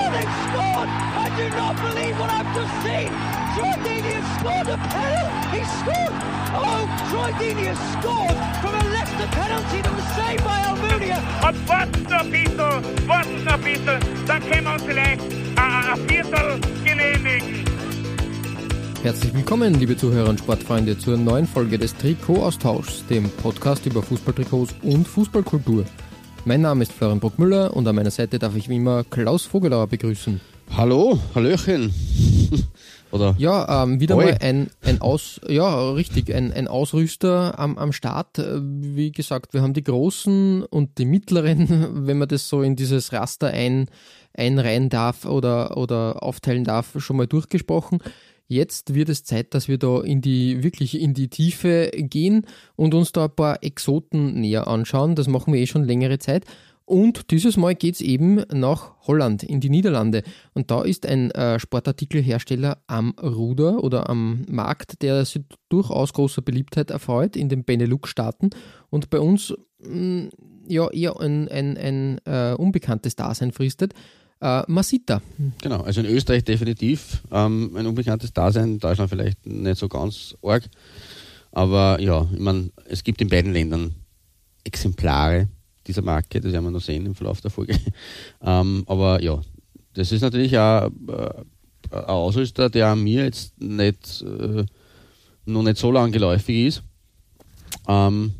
Oh, they've scored! I do not believe what I've just seen! Troy Deeney has scored a penalty! He scored! Oh, Troy Deeney has scored from a Leicester penalty that was saved by Almunia! Und warten noch ein bisschen, warten noch ein bisschen, dann können wir uns vielleicht ein, ein Viertel genehmigen. Herzlich willkommen, liebe Zuhörer und Sportfreunde, zur neuen Folge des Trikot-Austauschs, dem Podcast über Fußballtrikots und Fußballkultur. Mein Name ist Florian Bruckmüller und an meiner Seite darf ich wie immer Klaus Vogelauer begrüßen. Hallo, Hallöchen. Oder? Ja, ähm, wieder Oi. mal ein, ein Aus, ja, richtig, ein, ein Ausrüster am, am Start. Äh, Wie gesagt, wir haben die großen und die mittleren, wenn man das so in dieses Raster ein, einreihen darf oder, oder aufteilen darf, schon mal durchgesprochen. Jetzt wird es Zeit, dass wir da in die, wirklich in die Tiefe gehen und uns da ein paar Exoten näher anschauen. Das machen wir eh schon längere Zeit. Und dieses Mal geht's eben nach Holland, in die Niederlande. Und da ist ein äh, Sportartikelhersteller am Ruder oder am Markt, der sich durchaus großer Beliebtheit erfreut in den Benelux-Staaten und bei uns mh, ja eher ein, ein, ein äh, unbekanntes Dasein fristet. Äh, Masita. Genau, also in Österreich definitiv ähm, ein unbekanntes Dasein, in Deutschland vielleicht nicht so ganz arg. Aber ja, ich meine, es gibt in beiden Ländern Exemplare dieser Marke, das werden wir noch sehen im Verlauf der Folge. ähm, aber ja, das ist natürlich auch äh, ein Ausrüster, der mir jetzt nicht, äh, noch nicht so lang geläufig ist. Ähm,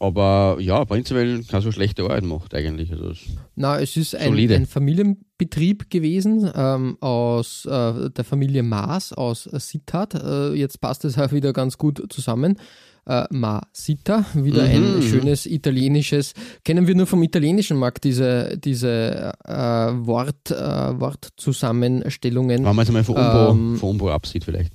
aber ja, prinzipiell keine so schlechte Arbeit macht eigentlich. Also es- Na, es ist ein, ein Familienbetrieb gewesen ähm, aus äh, der Familie Maas aus Sittard. Äh, jetzt passt es auch wieder ganz gut zusammen. Äh, Masita, wieder Mhm, ein mhm. schönes italienisches, kennen wir nur vom italienischen Markt, diese, diese äh, Wort, äh, Wortzusammenstellungen. Wenn man jetzt mal von Umbo, Ähm, von Umbo absieht vielleicht.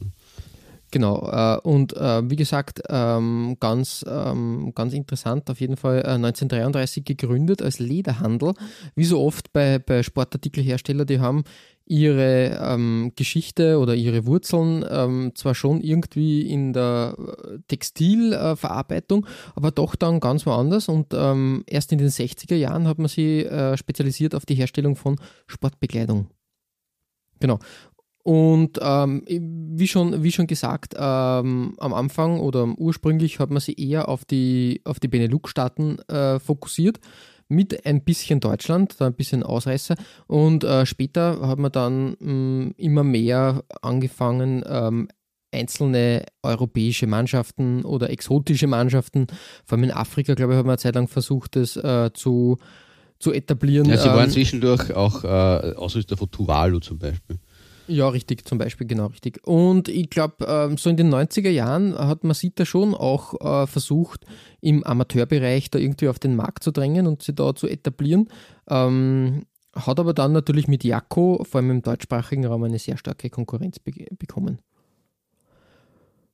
Genau, äh, und äh, wie gesagt, ähm, ganz, ähm, ganz interessant, auf jeden Fall äh, 1933 gegründet als Lederhandel. Wie so oft bei, bei Sportartikelherstellern, die haben ihre ähm, Geschichte oder ihre Wurzeln ähm, zwar schon irgendwie in der äh, Textilverarbeitung, aber doch dann ganz woanders. Und ähm, erst in den 60er Jahren hat man sie äh, spezialisiert auf die Herstellung von Sportbekleidung. Genau. Und ähm, wie, schon, wie schon gesagt, ähm, am Anfang oder ursprünglich hat man sich eher auf die, auf die Benelux-Staaten äh, fokussiert, mit ein bisschen Deutschland, da ein bisschen Ausreißer. Und äh, später hat man dann mh, immer mehr angefangen, ähm, einzelne europäische Mannschaften oder exotische Mannschaften, vor allem in Afrika, glaube ich, hat man eine Zeit lang versucht, das äh, zu, zu etablieren. Ja, sie waren Ähm, zwischendurch auch äh, Ausrüster von Tuvalu zum Beispiel. Ja, richtig, zum Beispiel, genau richtig. Und ich glaube, ähm, so in den 90er Jahren hat Masita schon auch äh, versucht, im Amateurbereich da irgendwie auf den Markt zu drängen und sie da zu etablieren. Ähm, hat aber dann natürlich mit Jakko, vor allem im deutschsprachigen Raum, eine sehr starke Konkurrenz be bekommen.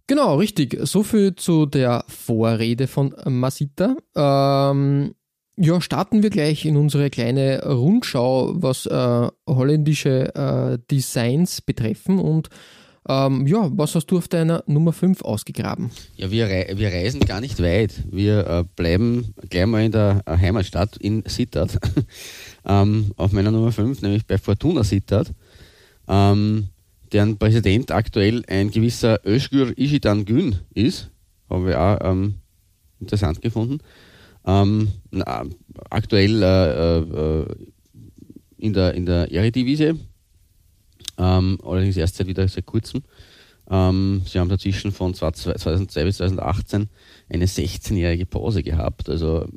Genau, richtig. So viel zu der Vorrede von Masita. Ähm, ja, starten wir gleich in unsere kleine Rundschau, was äh, holländische äh, Designs betreffen. Und ähm, ja, was hast du auf deiner Nummer 5 ausgegraben? Ja, wir, rei wir reisen gar nicht weit. Wir äh, bleiben gleich mal in der äh, Heimatstadt in Sittard. ähm, auf meiner Nummer 5, nämlich bei Fortuna Sittard. Ähm, deren Präsident aktuell ein gewisser Özgür Ishidan Gün ist. Haben wir auch ähm, interessant gefunden. Ähm, na, aktuell äh, äh, in der, in der Eredivisie, ähm, allerdings erst seit wieder seit kurzem. Ähm, sie haben dazwischen von 2002 bis 2018 eine 16-jährige Pause gehabt, also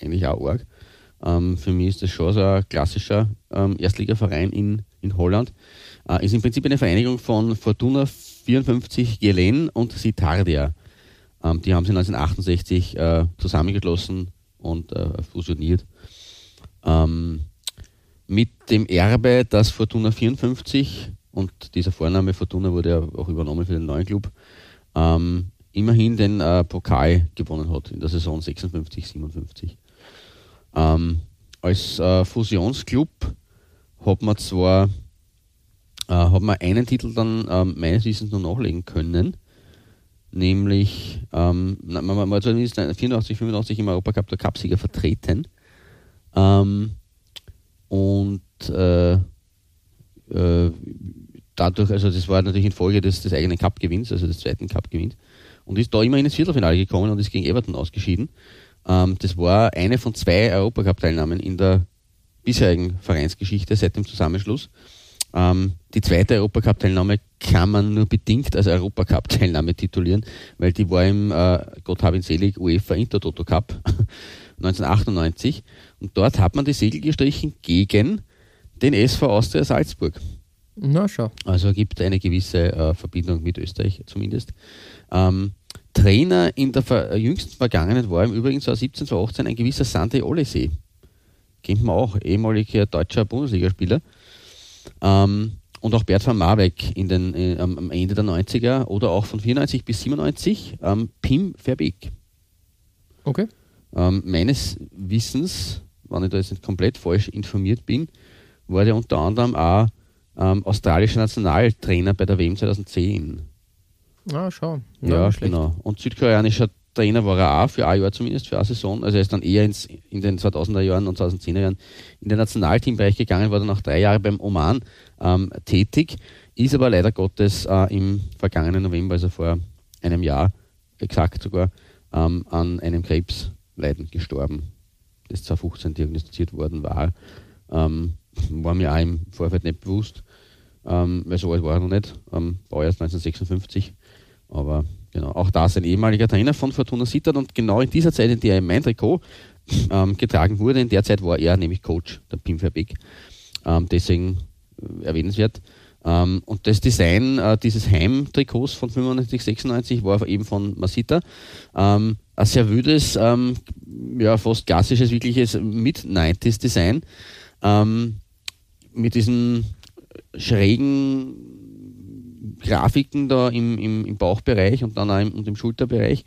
eigentlich auch arg. Ähm, für mich ist das schon so ein klassischer ähm, Erstligaverein in, in Holland. Äh, ist im Prinzip eine Vereinigung von Fortuna 54 Gelen und Sitardia. Ähm, die haben sie 1968 äh, zusammengeschlossen und äh, fusioniert. Ähm, mit dem Erbe, dass Fortuna 54 und dieser Vorname Fortuna wurde ja auch übernommen für den neuen Club, ähm, immerhin den äh, Pokal gewonnen hat in der Saison 56, 57. Ähm, als äh, Fusionsclub hat man zwar äh, hat man einen Titel dann ähm, meines Wissens noch nachlegen können, nämlich ähm, man, war zumindest 84, 85 im Europacup der Cupsieger vertreten ähm, und äh, äh, dadurch, also das war natürlich in Folge des, des eigenen Cup-Gewinns, also des zweiten Cup-Gewinns und ist da immer ins Viertelfinale gekommen und ist gegen Everton ausgeschieden. Ähm, das war eine von zwei Europacup-Teilnahmen in der bisherigen Vereinsgeschichte seit dem Zusammenschluss. Ähm, die zweite Europacup-Teilnahme kann man nur bedingt als Europacup-Teilnahme titulieren, weil die war im, äh, Gott hab ihn selig, UEFA Intertoto Cup 1998 und dort hat man die Segel gestrichen gegen den SV Austria Salzburg. Na, schau. Also gibt eine gewisse äh, Verbindung mit Österreich zumindest. Ähm, Trainer in der ver jüngsten Vergangenheit war im Übrigen 2017, 2018 ein gewisser Sante Olesee. Kennt man auch, ehemaliger deutscher Bundesligaspieler. Ähm, und auch Bert van Marwijk in den, äh, am Ende der 90er oder auch von 94 bis 97 ähm, Pim Verbeek. Okay. Ähm, meines Wissens, wenn ich da jetzt nicht komplett falsch informiert bin, war der unter anderem auch ähm, australischer Nationaltrainer bei der WM 2010. Ah, schau. Ja, genau. Und südkoreanischer Trainer war er auch für ein Jahr zumindest, für eine Saison. Also er ist dann eher ins, in den 2000er Jahren und 2010er Jahren in den Nationalteambereich gegangen, war dann auch drei Jahre beim Oman ähm, tätig, ist aber leider Gottes äh, im vergangenen November, also vor einem Jahr exakt sogar, ähm, an einem Krebsleiden gestorben, das 2015 diagnostiziert worden war. Ähm, war mir auch im Vorfeld nicht bewusst, ähm, weil so alt war er noch nicht, ähm, erst 1956, aber genau, auch da ist ein ehemaliger Trainer von Fortuna Sittard und genau in dieser Zeit, in der er mein Trikot ähm, getragen wurde, in der Zeit war er nämlich Coach, der Pim Verbeek. Ähm, deswegen äh, erwähnenswert. Ähm, und das Design äh, dieses Heimtrikots von 95, 96 war eben von Masita. Ähm, ein sehr wüdes, ähm, ja, fast klassisches, wirkliches Mid-90s-Design. Ähm, mit diesen schrägen Grafiken da im, im, im Bauchbereich und dann auch im, und im Schulterbereich.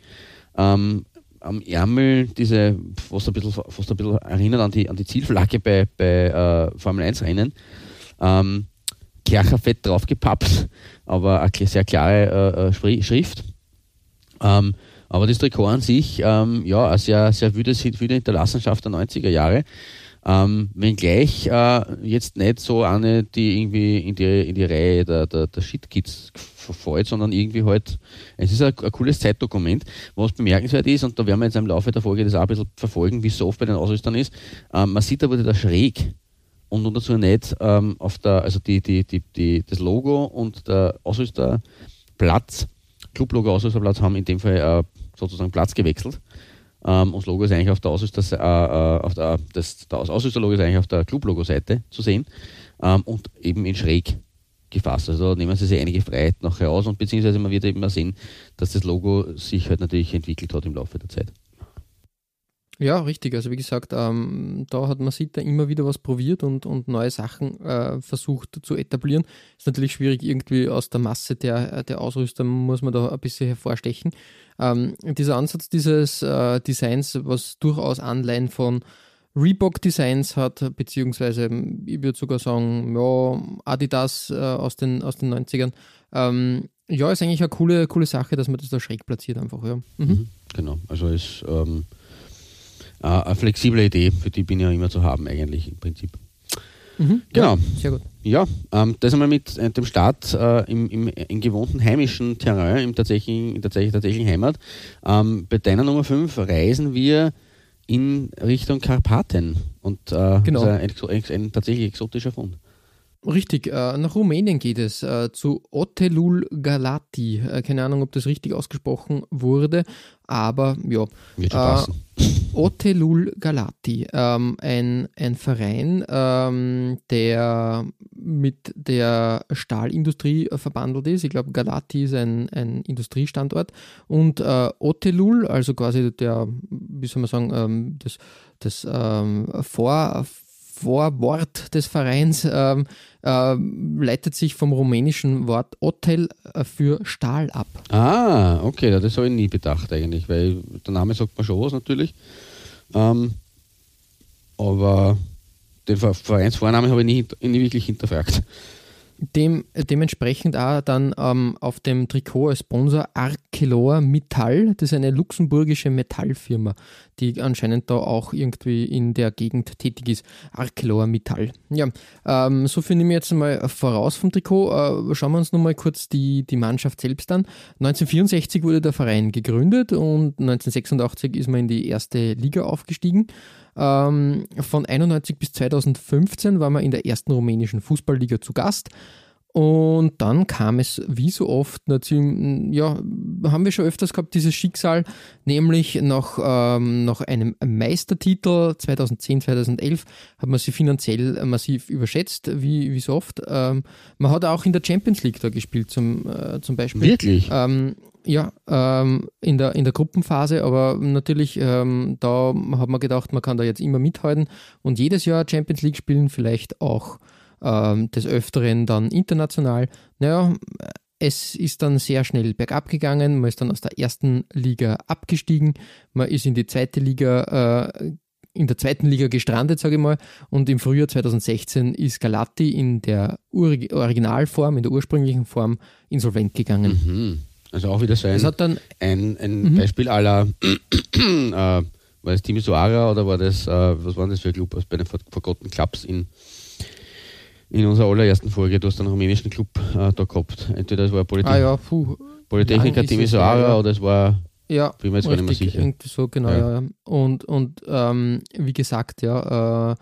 Ähm, am Ärmel diese, was ein bisschen, fast ein bisschen erinnert an die, an die Zielflagge bei, bei äh, Formel 1 Rennen. Ähm, Kercherfett draufgepappt, aber eine sehr klare äh, äh Schrift. Ähm, aber das Trikot an sich, ähm, ja, eine sehr, sehr wüde, wüde Hinterlassenschaft der 90er Jahre. Ähm, wenngleich äh, jetzt nicht so eine, die irgendwie in die, in die Reihe der, der, der Shit-Kids verfällt, sondern irgendwie halt, es ist ein, ein, cooles Zeitdokument, was bemerkenswert ist, und da werden wir jetzt im Laufe der Folge das auch ein bisschen verfolgen, wie es so oft bei den Ausrüstern ist. Ähm, man sieht da wurde da schräg und nur dazu nicht ähm, auf der, also die, die, die, die, das Logo und der Ausrüsterplatz, Clublogo Ausrüsterplatz haben in dem Fall äh, sozusagen Platz gewechselt. Ähm, und das Logo ist eigentlich auf der Ausrüster, äh, äh, das, das Ausrüsterlogo ist eigentlich auf der Club-Logo-Seite zu sehen ähm, und eben in schräg gefasst. Also da nehmen sie sich einige Freiheit noch heraus und beziehungsweise man wird eben mal sehen, dass das Logo sich halt natürlich entwickelt hat im Laufe der Zeit. Ja, richtig. Also wie gesagt, ähm, da hat man sieht da immer wieder was probiert und, und neue Sachen äh, versucht zu etablieren. Ist natürlich schwierig, irgendwie aus der Masse der, der Ausrüster muss man da ein bisschen hervorstechen. Ähm, dieser Ansatz dieses äh, Designs, was durchaus Anleihen von Reebok-Designs hat, beziehungsweise ich würde sogar sagen, ja, Adidas äh, aus, den, aus den 90ern. Ähm, ja, ist eigentlich eine coole, coole Sache, dass man das da schräg platziert einfach, ja. Mhm. Mhm, genau, also ist ähm, eine flexible Idee, für die bin ich ja immer zu haben eigentlich im Prinzip. Mhm, genau. Ja, sehr gut. Ja, ähm, das einmal mit äh, dem Start äh, im, im, im, gewohnten heimischen Terrain, im tatsächlichen, in tatsächlich, tatsächlichen Heimat. Ähm, bei deiner Nummer 5 reisen wir in Richtung Karpaten und äh, genau. ein, ein, ein, tatsächlich exotischer Fund. Richtig, äh, nach Rumänien geht es, äh, zu Otelul Galati. Äh, keine Ahnung, ob das richtig ausgesprochen wurde, aber ja. Wird. Otelul Galati, ähm, ein, ein Verein, ähm, der mit der Stahlindustrie verbandelt ist. Ich glaube, Galati ist ein, ein Industriestandort. Und Otelul, also quasi der, wie soll man sagen, ähm, das, das ähm, Vor Vorwort des Vereins ähm, äh, leitet sich vom rumänischen Wort Hotel äh, für Stahl ab. Ah, okay, das habe ich nie bedacht eigentlich, weil der Name sagt man schon was natürlich. Ähm, aber den Vereinsvornamen habe ich nie, nie wirklich hinterfragt. Dem, dementsprechend auch dann ähm, auf dem Trikot als Sponsor Arcelor Metall. Das ist eine luxemburgische Metallfirma, die anscheinend da auch irgendwie in der Gegend tätig ist. Arcelor Metall. Ja, ähm, so finde ich mir jetzt mal voraus vom Trikot. Äh, schauen wir uns nochmal kurz die, die Mannschaft selbst an. 1964 wurde der Verein gegründet und 1986 ist man in die erste Liga aufgestiegen. Ähm, von 91 bis 2015 war man in der ersten rumänischen Fußballliga zu Gast. Und dann kam es wie so oft, ja, haben wir schon öfters gehabt, dieses Schicksal, nämlich nach, ähm, nach einem Meistertitel 2010, 2011 hat man sie finanziell massiv überschätzt, wie, wie so oft. Ähm, man hat auch in der Champions League da gespielt, zum, äh, zum Beispiel. Wirklich? Ähm, ja, ähm, in, der, in der Gruppenphase, aber natürlich, ähm, da hat man gedacht, man kann da jetzt immer mithalten und jedes Jahr Champions League spielen, vielleicht auch ähm, des Öfteren dann international. Naja, es ist dann sehr schnell bergab gegangen, man ist dann aus der ersten Liga abgestiegen, man ist in die zweite Liga äh, in der zweiten Liga gestrandet, sage ich mal. Und im Frühjahr 2016 ist Galati in der Originalform, in der ursprünglichen Form insolvent gegangen. Mhm. Also auch wieder so ein, dann, ein, ein mhm. Beispiel aller, äh, war das Team Soara oder war das, äh, was war das für ein Club aus bei den Forgotten Clubs in, in unserer allerersten Folge? Du hast einen rumänischen Club äh, da gehabt. Entweder es war Polytechn ah, ja, puh. Polytechniker Team Soara oder es war ja, bin mir jetzt richtig, gar nicht mehr sicher. Irgendwie so, genau, ja. ja. Und, und ähm, wie gesagt, ja, äh,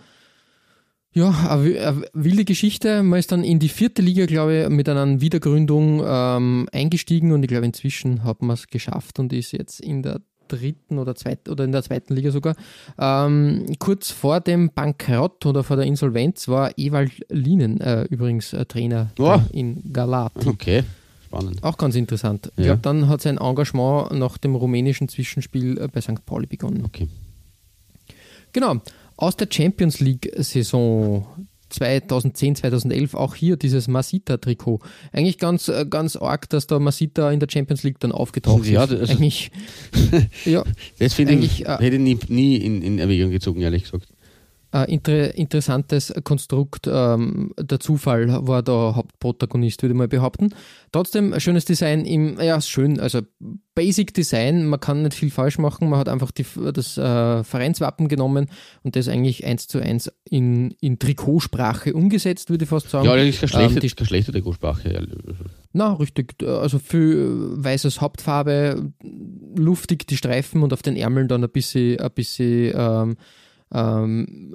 ja, eine wilde Geschichte. Man ist dann in die vierte Liga, glaube ich, mit einer Wiedergründung ähm, eingestiegen und ich glaube, inzwischen hat man es geschafft und ist jetzt in der dritten oder zweiten oder in der zweiten Liga sogar. Ähm, kurz vor dem Bankrott oder vor der Insolvenz war Ewald Lienen äh, übrigens äh, Trainer oh. in Galat. Okay. Spannend. Auch ganz interessant. Ja. Ich glaube, dann hat sein Engagement nach dem rumänischen Zwischenspiel äh, bei St. Pauli begonnen. Okay. Genau aus der Champions League-Saison 2010, 2011 auch hier dieses Masita-Trikot. Eigentlich ganz, äh, ganz arg, dass da Masita in der Champions League dann aufgetaucht ja, ist. Eigentlich, ja, das finde ich, äh, hätte ich nie, nie in, in Erwägung gezogen, ehrlich gesagt inter interessantes Konstrukt. Ähm, der Zufall war der Hauptprotagonist, würde ich mal behaupten. Trotzdem schönes Design im, ja, schön, also Basic Design, man kann nicht viel falsch machen. Man hat einfach die, das äh, Vereinswappen genommen und das eigentlich eins zu eins in, in Trikotsprache umgesetzt, würde ich fast sagen. Ja, das ist keine schlechte, ähm, keine schlechte Trikotsprache. Na, richtig. Also viel weißes Hauptfarbe, luftig die Streifen und auf den Ärmeln dann ein bisschen, ein bisschen ähm, ähm,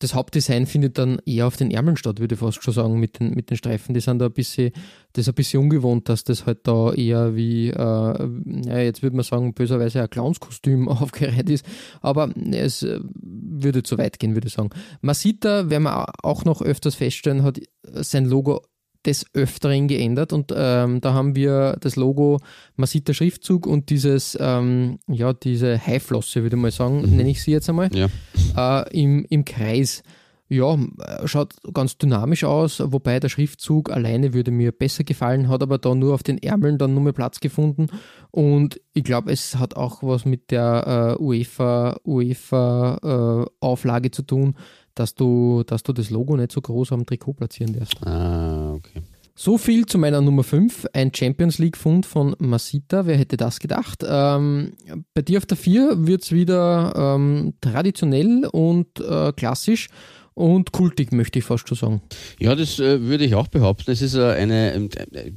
das Hauptdesign findet dann eher auf den Ärmeln statt, würde ich fast schon sagen, mit den, mit den Streifen. Die sind da ein bisschen, das ist ein bisschen ungewohnt, dass das halt da eher wie, äh, ja, jetzt würde man sagen, böserweise ein Clownskostüm aufgereiht ist. Aber es äh, würde zu weit gehen, würde ich sagen. Masita, werden wir auch noch öfters feststellen, hat sein Logo des Öfteren geändert und ähm, da haben wir das Logo, man sieht der Schriftzug und dieses, ähm, ja, diese Haiflosse, würde ich mal sagen, mhm. nenne ich sie jetzt einmal, ja. äh, im, im Kreis. Ja, schaut ganz dynamisch aus, wobei der Schriftzug alleine würde mir besser gefallen, hat aber da nur auf den Ärmeln dann nur mehr Platz gefunden und ich glaube, es hat auch was mit der äh, UEFA, UEFA äh, Auflage zu tun, dass du, dass du das Logo nicht so groß am Trikot platzieren darfst. Ah, okay. So viel zu meiner Nummer 5, ein Champions League-Fund von Masita. Wer hätte das gedacht? Ähm, bei dir auf der 4 wird es wieder ähm, traditionell und äh, klassisch und kultig, möchte ich fast schon sagen. Ja, das äh, würde ich auch behaupten. Es ist äh, eine. Äh,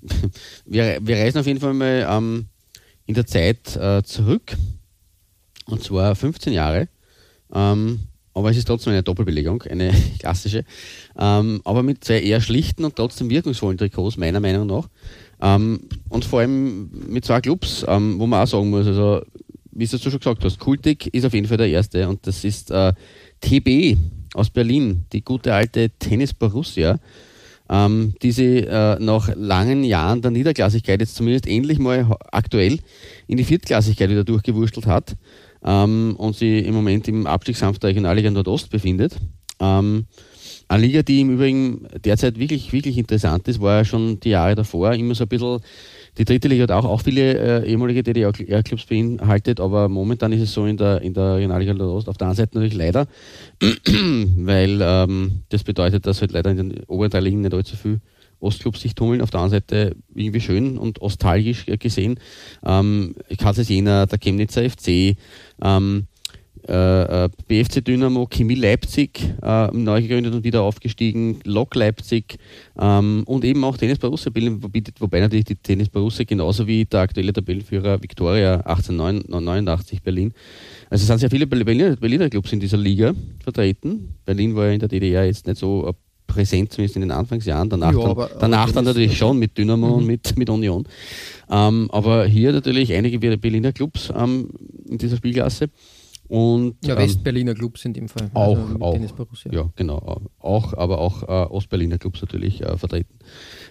wir, wir reisen auf jeden Fall mal ähm, in der Zeit äh, zurück. Und zwar 15 Jahre. Ähm, aber es ist trotzdem eine Doppelbelegung, eine klassische. Ähm, aber mit zwei eher schlichten und trotzdem wirkungsvollen Trikots, meiner Meinung nach. Ähm, und vor allem mit zwei Clubs, ähm, wo man auch sagen muss, also wie du schon gesagt hast, Kultig ist auf jeden Fall der erste und das ist äh, TB aus Berlin, die gute alte Tennis Borussia, ähm, die sie äh, nach langen Jahren der Niederklassigkeit jetzt zumindest endlich mal aktuell in die Viertklassigkeit wieder durchgewurschtelt hat ähm, und sie im Moment im Abstiegskampf der Regionalliga Nordost befindet. Ähm, eine Liga, die im Übrigen derzeit wirklich, wirklich interessant ist, war ja schon die Jahre davor immer so ein bisschen die dritte Liga hat auch, auch viele äh, ehemalige DDR-Clubs beinhaltet, aber momentan ist es so in der, in der Regionalliga Nordost auf der einen Seite natürlich leider, weil ähm, das bedeutet, dass halt leider in den oberen drei Ligen nicht allzu viel Ostclubs sich tummeln. Auf der anderen Seite irgendwie schön und nostalgisch gesehen. Ähm, Kassel Jena, der Chemnitzer FC, ähm, äh, äh BFC Dynamo, Chemie Leipzig, äh, neu gegründet und wieder aufgestiegen, Lok Leipzig ähm, und eben auch Tennis Borussia bilden, wobei natürlich die Tennis Borussia genauso wie der aktuelle Tabellenführer Viktoria 1889 Berlin. Also es sind sehr viele Berliner, Berliner Clubs in dieser Liga vertreten. Berlin war ja in der DDR jetzt nicht so präsent, zumindest in den Anfangsjahren. Danach, ja, aber, dann, danach aber dann natürlich schon mit Dynamo mhm. und mit, mit Union. Ähm, aber hier natürlich einige Berliner Clubs ähm, in dieser Spielklasse. Und, ja, ähm, Westberliner Clubs in dem Fall. Auch, also auch ja, genau. Auch, aber auch äh, Ostberliner Clubs natürlich äh, vertreten.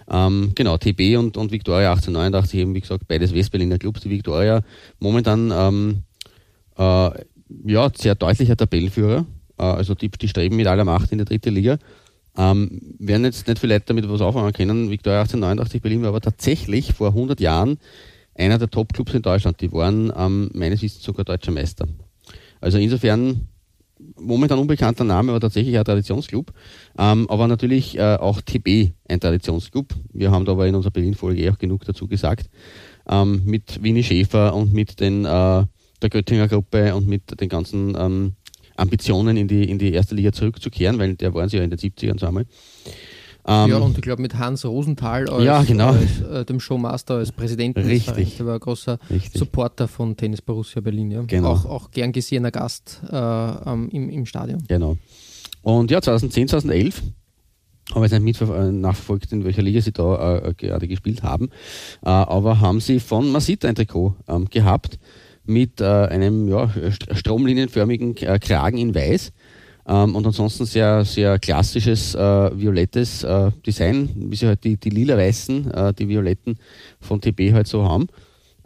Ähm, genau, TB und, und Victoria 1889 eben, wie gesagt, beides Westberliner Clubs. Die Victoria momentan ähm, äh, ja, sehr deutlicher Tabellenführer. Äh, also die, die streben mit aller Macht in die dritte Liga. Ähm, werden jetzt nicht viele Leute damit was auffangen können. Victoria 1889 Berlin war aber tatsächlich vor 100 Jahren einer der Top-Clubs in Deutschland. Die waren ähm, meines Wissens sogar deutscher Meister. Also insofern momentan unbekannter Name, aber tatsächlich ein Traditionsclub. Ähm, aber natürlich äh, auch TB ein Traditionsclub. Wir haben da aber in unserer Berlin-Folge eh auch genug dazu gesagt. Ähm, mit Winnie Schäfer und mit den, äh, der Göttinger Gruppe und mit den ganzen ähm, Ambitionen in die, in die erste Liga zurückzukehren, weil der waren sie ja in den 70ern zweimal. Ähm, ja, und ich glaube mit Hans Rosenthal als, ja, genau. als äh, dem Showmaster als Präsidenten Richtig. Der war ein großer Richtig. Supporter von Tennis Borussia Berlin. Ja. Genau. Auch, auch gern gesehener Gast äh, ähm, im, im Stadion. Genau. Und ja, 2010, 2011 habe ich nicht äh, nachverfolgt, in welcher Liga sie da äh, gerade gespielt haben. Äh, aber haben sie von Masita ein Trikot ähm, gehabt mit äh, einem ja, stromlinienförmigen Kragen in Weiß ähm, und ansonsten sehr, sehr klassisches äh, violettes äh, Design, wie sie halt die, die lila-weißen, äh, die violetten von TB halt so haben.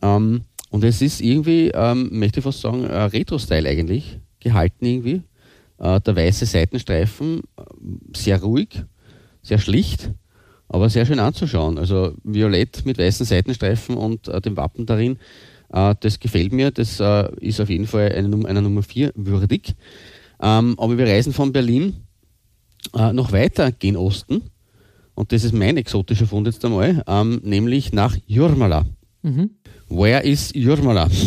Ähm, und es ist irgendwie, ähm, möchte ich fast sagen, Retro-Style eigentlich, gehalten irgendwie. Äh, der weiße Seitenstreifen, äh, sehr ruhig, sehr schlicht, aber sehr schön anzuschauen. Also violett mit weißen Seitenstreifen und äh, dem Wappen darin, das gefällt mir. Das ist auf jeden Fall eine, einer Nummer 4 würdig. Ähm, aber wir reisen von Berlin äh, noch weiter gen Osten. Und das ist mein exotischer Fund jetzt einmal, ähm, nämlich nach Jurmala. Mhm. Where is Jurmala?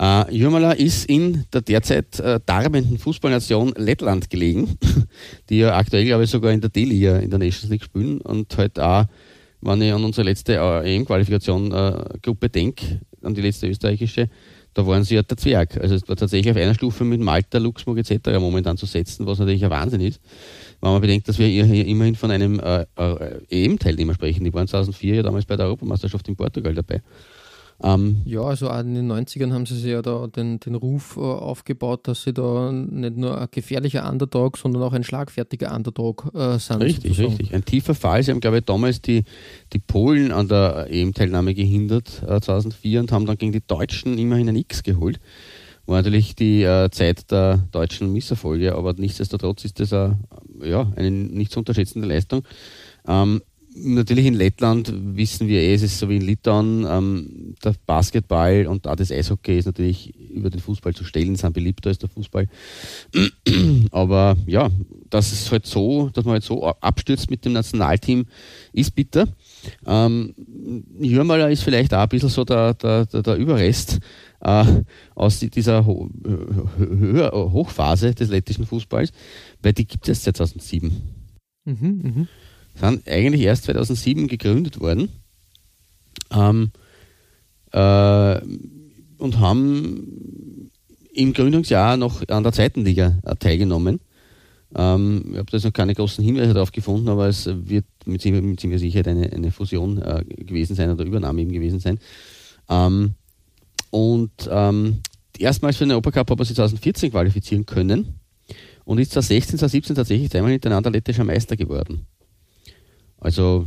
Äh, Jurmala ist in der derzeit äh, darbenden Fußballnation Lettland gelegen, die ja aktuell, glaube ich, sogar in der D-Liga in der Nations League spielen und halt auch, wenn ich an unsere letzte äh, EM-Qualifikation-Gruppe äh, denke, an die letzte österreichische, da waren sie ja der Zwerg. Also es war tatsächlich auf einer Stufe mit Malta, Luxemburg etc. momentan zu setzen, was natürlich ein Wahnsinn ist. Wenn man bedenkt, dass wir hier immerhin von einem äh, äh, EM-Teilnehmer sprechen. Die waren 2004 ja damals bei der Europameisterschaft in Portugal dabei. Ähm, ja, also auch in den 90ern haben sie sich ja da den, den Ruf äh, aufgebaut, dass sie da nicht nur ein gefährlicher Underdog, sondern auch ein schlagfertiger Underdog äh, sind. Richtig, sozusagen. richtig. Ein tiefer Fall. Sie haben, glaube ich, damals die, die Polen an der EM-Teilnahme gehindert, äh, 2004, und haben dann gegen die Deutschen immerhin ein X geholt. War natürlich die äh, Zeit der deutschen Misserfolge, aber nichtsdestotrotz ist das a, ja, eine nicht zu unterschätzende Leistung. Ähm, natürlich in Lettland wissen wir eh, es ist so wie in Litauen, ähm, der Basketball und auch das Eishockey ist natürlich über den Fußball zu stellen, sind beliebter als der Fußball. Aber ja, dass es halt so, dass man halt so abstürzt mit dem Nationalteam, ist bitter. Ähm, Jürmaler ist vielleicht auch ein bisschen so der, der, der, der Überrest äh, aus dieser Ho Hochphase des lettischen Fußballs, weil die gibt es seit 2007. Mhm, mh sind eigentlich erst 2007 gegründet worden ähm, äh, und haben im Gründungsjahr noch an der zweiten Liga äh, teilgenommen. Ähm, ich habe da noch keine großen Hinweise darauf gefunden, aber es wird mit ziemlicher Sicherheit eine, eine Fusion äh, gewesen sein oder Übernahme eben gewesen sein. Ähm, und ähm, erstmals für den Europacup hat er sich 2014 qualifizieren können und ist 2016, 2017 tatsächlich zweimal hintereinander lettischer Meister geworden. Also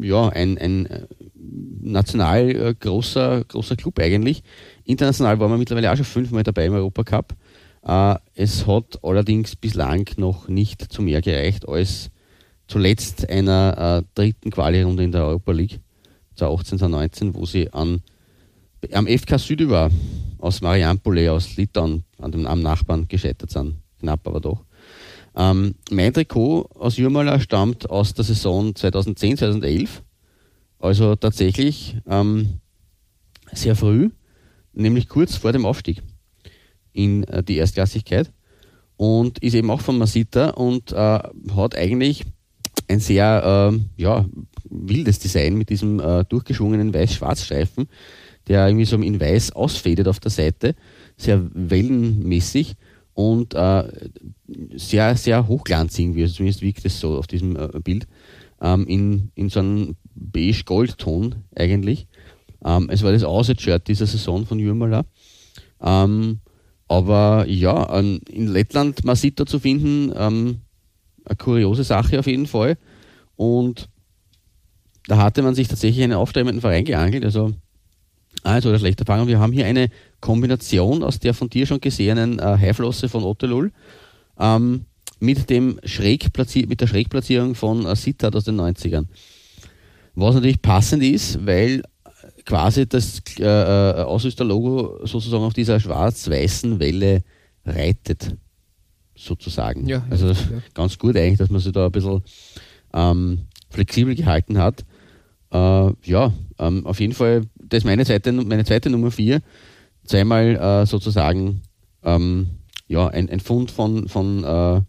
ja, ein, ein äh, national äh, großer, großer Club eigentlich. International war man mittlerweile auch schon fünfmal dabei im Europacup. Äh, es hat allerdings bislang noch nicht zu mehr gereicht als zuletzt einer äh, dritten Quali-Runde in der Europa League 2018, 2019, wo sie an, am FK Südüber aus Mariampole, aus Litauen, an dem, am Nachbarn gescheitert sind. Knapp, aber doch. Ähm, mein Trikot aus Jurmala stammt aus der Saison 2010, 2011. Also tatsächlich ähm, sehr früh, nämlich kurz vor dem Aufstieg in äh, die Erstklassigkeit. Und ist eben auch von Masita und äh, hat eigentlich ein sehr äh, ja, wildes Design mit diesem äh, durchgeschwungenen Weiß-Schwarz-Streifen, der irgendwie so in Weiß ausfädet auf der Seite, sehr wellenmäßig und äh, sehr, sehr hochglanzig irgendwie, also zumindest wiegt es so auf diesem äh, Bild, ähm, in, in so einem beige-gold-Ton eigentlich. Ähm, es war das Aussage-Shirt dieser Saison von Jürmala. Ähm, aber ja, in Lettland Masita zu finden, ähm, eine kuriose Sache auf jeden Fall. Und da hatte man sich tatsächlich einen aufstrebenden Verein geangelt. Also, also eine schlechte Erfahrung. Wir haben hier eine Kombination aus der von dir schon gesehenen äh, Highflosse von Ottelul ähm, mit, dem Schräg mit der Schrägplatzierung von äh, Sittard aus den 90ern. Was natürlich passend ist, weil quasi das äh, äh Ausrüsterlogo sozusagen auf dieser schwarz-weißen Welle reitet sozusagen. Ja, also ja. ganz gut eigentlich, dass man sich da ein bisschen ähm, flexibel gehalten hat. Äh, ja, ähm, auf jeden Fall, das ist meine zweite, meine zweite Nummer vier. Zweimal äh, sozusagen ähm, ja, ein, ein Fund von, von äh,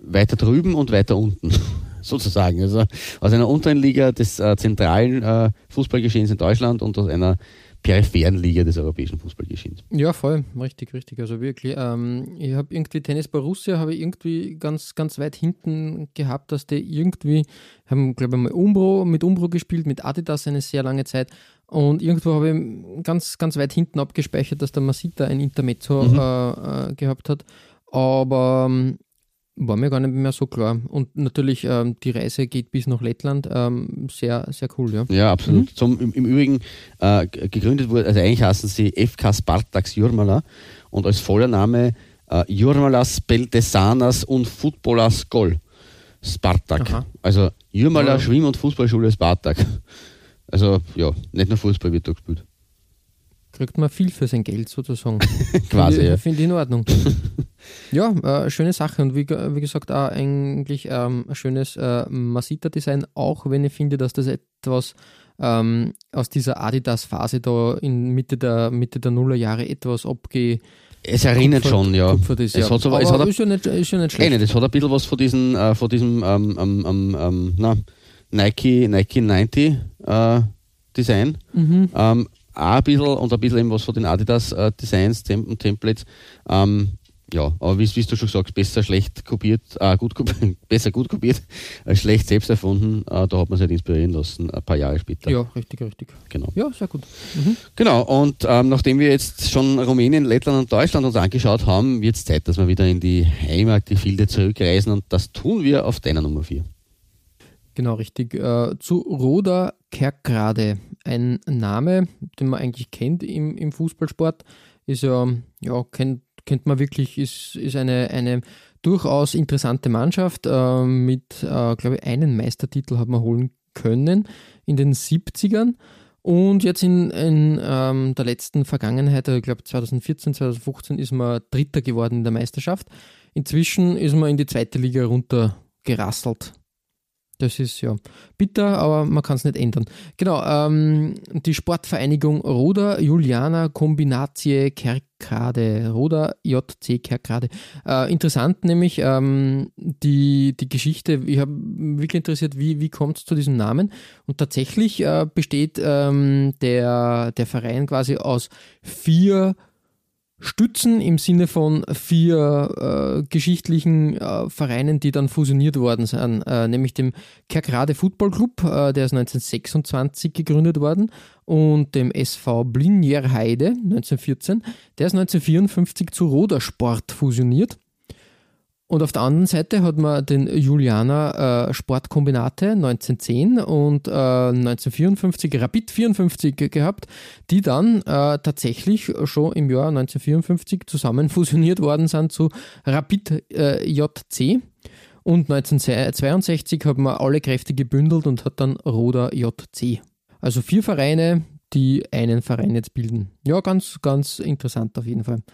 weiter drüben und weiter unten. sozusagen. Also aus einer unteren Liga des äh, zentralen äh, Fußballgeschehens in Deutschland und aus einer peripheren Liga des europäischen Fußballgeschehens. Ja, voll, richtig, richtig. Also wirklich. Ähm, ich habe irgendwie Tennis Borussia habe ich irgendwie ganz, ganz weit hinten gehabt, dass die irgendwie haben, glaube ich, mal Umbro mit Umbro gespielt, mit Adidas eine sehr lange Zeit. Und irgendwo habe ich ganz, ganz weit hinten abgespeichert, dass der Masita ein Intermezzo mhm. äh, äh, gehabt hat. Aber ähm, war mir gar nicht mehr so klar. Und natürlich, ähm, die Reise geht bis nach Lettland. Ähm, sehr, sehr cool, ja. Ja, absolut. Mhm. Zum, im, im, Übrigen äh, gegründet wurde, also eigentlich heißen sie FK Spartax Jurmala und als voller Name äh, Jurmalas Beltesanas und Footballers Gol. Spartak. Aha. Also Jurmala ja. Schwimm- und Fußballschule Spartak. Also ja, nicht nur Fußball wird da gespielt kriegt man viel für sein Geld sozusagen. Quasi, Finde ja. Finde ich in Ordnung. ja, äh, schöne Sache und wie, wie gesagt auch eigentlich ähm, ein schönes äh, Masita-Design, auch wenn ich finde, dass das etwas ähm, aus dieser Adidas-Phase da in Mitte der, Mitte der Nullerjahre etwas abge... Es erinnert schon, ja. Ist, es ja. Hat so, es hat ist, ja nicht, ist ja nicht schlecht. Es hat ein bisschen was von, diesen, äh, von diesem ähm, ähm, ähm, na, Nike, Nike 90 äh, Design. Mhm. Ähm, auch ein bisschen und ein bisschen eben was von den Adidas-Designs äh, und Templates. Ähm, ja, aber wie, wie, du schon sagst, besser schlecht kopiert, äh, gut kopiert, besser gut kopiert, als schlecht selbst erfunden. Äh, da hat man sich halt inspirieren lassen, ein paar Jahre später. Ja, richtig, richtig. Genau. Ja, sehr gut. Mhm. Genau, und ähm, nachdem wir jetzt schon Rumänien, Lettland und Deutschland uns angeschaut haben, wird es Zeit, dass wir wieder in die Heimat, die Filde zurückreisen und das tun wir auf deiner Nummer 4. Genau, richtig. Äh, zu Roda Kerkrade, ein Name, den man eigentlich kennt im, im Fußballsport, ist ja, ja kennt, kennt man wirklich, ist, ist eine, eine durchaus interessante Mannschaft. Äh, mit, äh, glaube ich, einen Meistertitel hat man holen können in den 70ern. Und jetzt in, in ähm, der letzten Vergangenheit, ich glaube 2014, 2015, ist man Dritter geworden in der Meisterschaft. Inzwischen ist man in die zweite Liga runtergerasselt. Das ist ja bitter, aber man kann es nicht ändern. Genau, ähm, die Sportvereinigung Roda Juliana Kombinatie Kerkrade, Roda JC Kerkrade. Äh, interessant nämlich ähm, die, die Geschichte, ich habe wirklich interessiert, wie, wie kommt es zu diesem Namen? Und tatsächlich äh, besteht ähm, der, der Verein quasi aus vier Stützen im Sinne von vier äh, geschichtlichen äh, Vereinen, die dann fusioniert worden sind, äh, nämlich dem Kerkrade Football Club, äh, der ist 1926 gegründet worden, und dem SV Blinjerheide 1914, der ist 1954 zu Rodersport fusioniert. Und auf der anderen Seite hat man den Julianer äh, Sportkombinate 1910 und äh, 1954 Rapid 54 gehabt, die dann äh, tatsächlich schon im Jahr 1954 zusammen fusioniert worden sind zu Rapid äh, JC. Und 1962 hat man alle Kräfte gebündelt und hat dann Roda JC. Also vier Vereine, die einen Verein jetzt bilden. Ja, ganz, ganz interessant auf jeden Fall.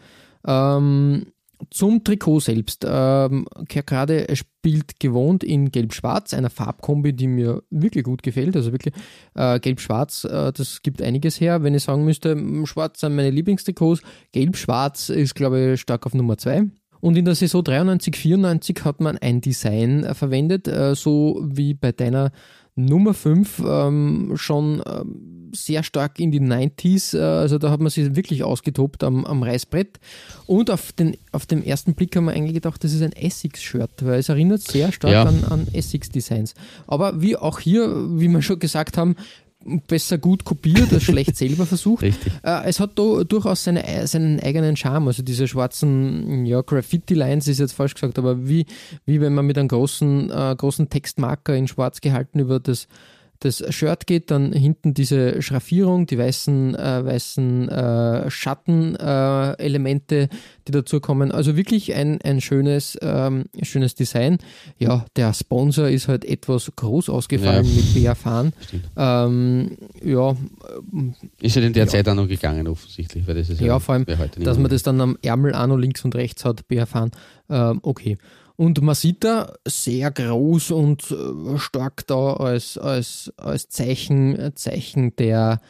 Ähm, zum Trikot selbst. Ähm, Kerkrade spielt gewohnt in Gelb-Schwarz, einer Farbkombi, die mir wirklich gut gefällt. Also wirklich äh, Gelb-Schwarz, äh, das gibt einiges her. Wenn ich sagen müsste, Schwarz sind meine Lieblingstrikots, Gelb-Schwarz ist, glaube ich, stark auf Nummer 2. Und in der Saison 93, 94 hat man ein Design äh, verwendet, äh, so wie bei deiner Nummer 5 ähm, schon ähm, sehr stark in die 90s, äh, also da hat man sich wirklich ausgetobt am, am Reißbrett. Und auf, den, auf den ersten Blick haben wir eigentlich gedacht, das ist ein Essex-Shirt, weil es erinnert sehr stark ja. an, an Essex-Designs. Aber wie auch hier, wie wir schon gesagt haben, besser gut kopiert als schlecht selber versucht. Richtig. Äh, es hat da durchaus seine, seinen eigenen Charme. Also diese schwarzen ja, Graffiti-Lines ist jetzt falsch gesagt, aber wie, wie wenn man mit einem großen, äh, großen Textmarker in schwarz gehalten über das das Shirt geht, dann hinten diese Schraffierung, die weißen, äh, weißen äh, Schattenelemente, äh, die dazu kommen. Also wirklich ein, ein schönes, ähm, schönes Design. Ja, der Sponsor ist halt etwas groß ausgefallen ja. mit BA-Fahren. Ähm, ja. Ist ja in der ja. Zeit auch noch gegangen, offensichtlich. Weil das ist ja, ja vor allem, dass man das dann am Ärmel auch noch links und rechts hat, BA-Fahren. Ähm, okay. Und man sieht da sehr groß und äh, stark da als, als, als Zeichen, Zeichen der,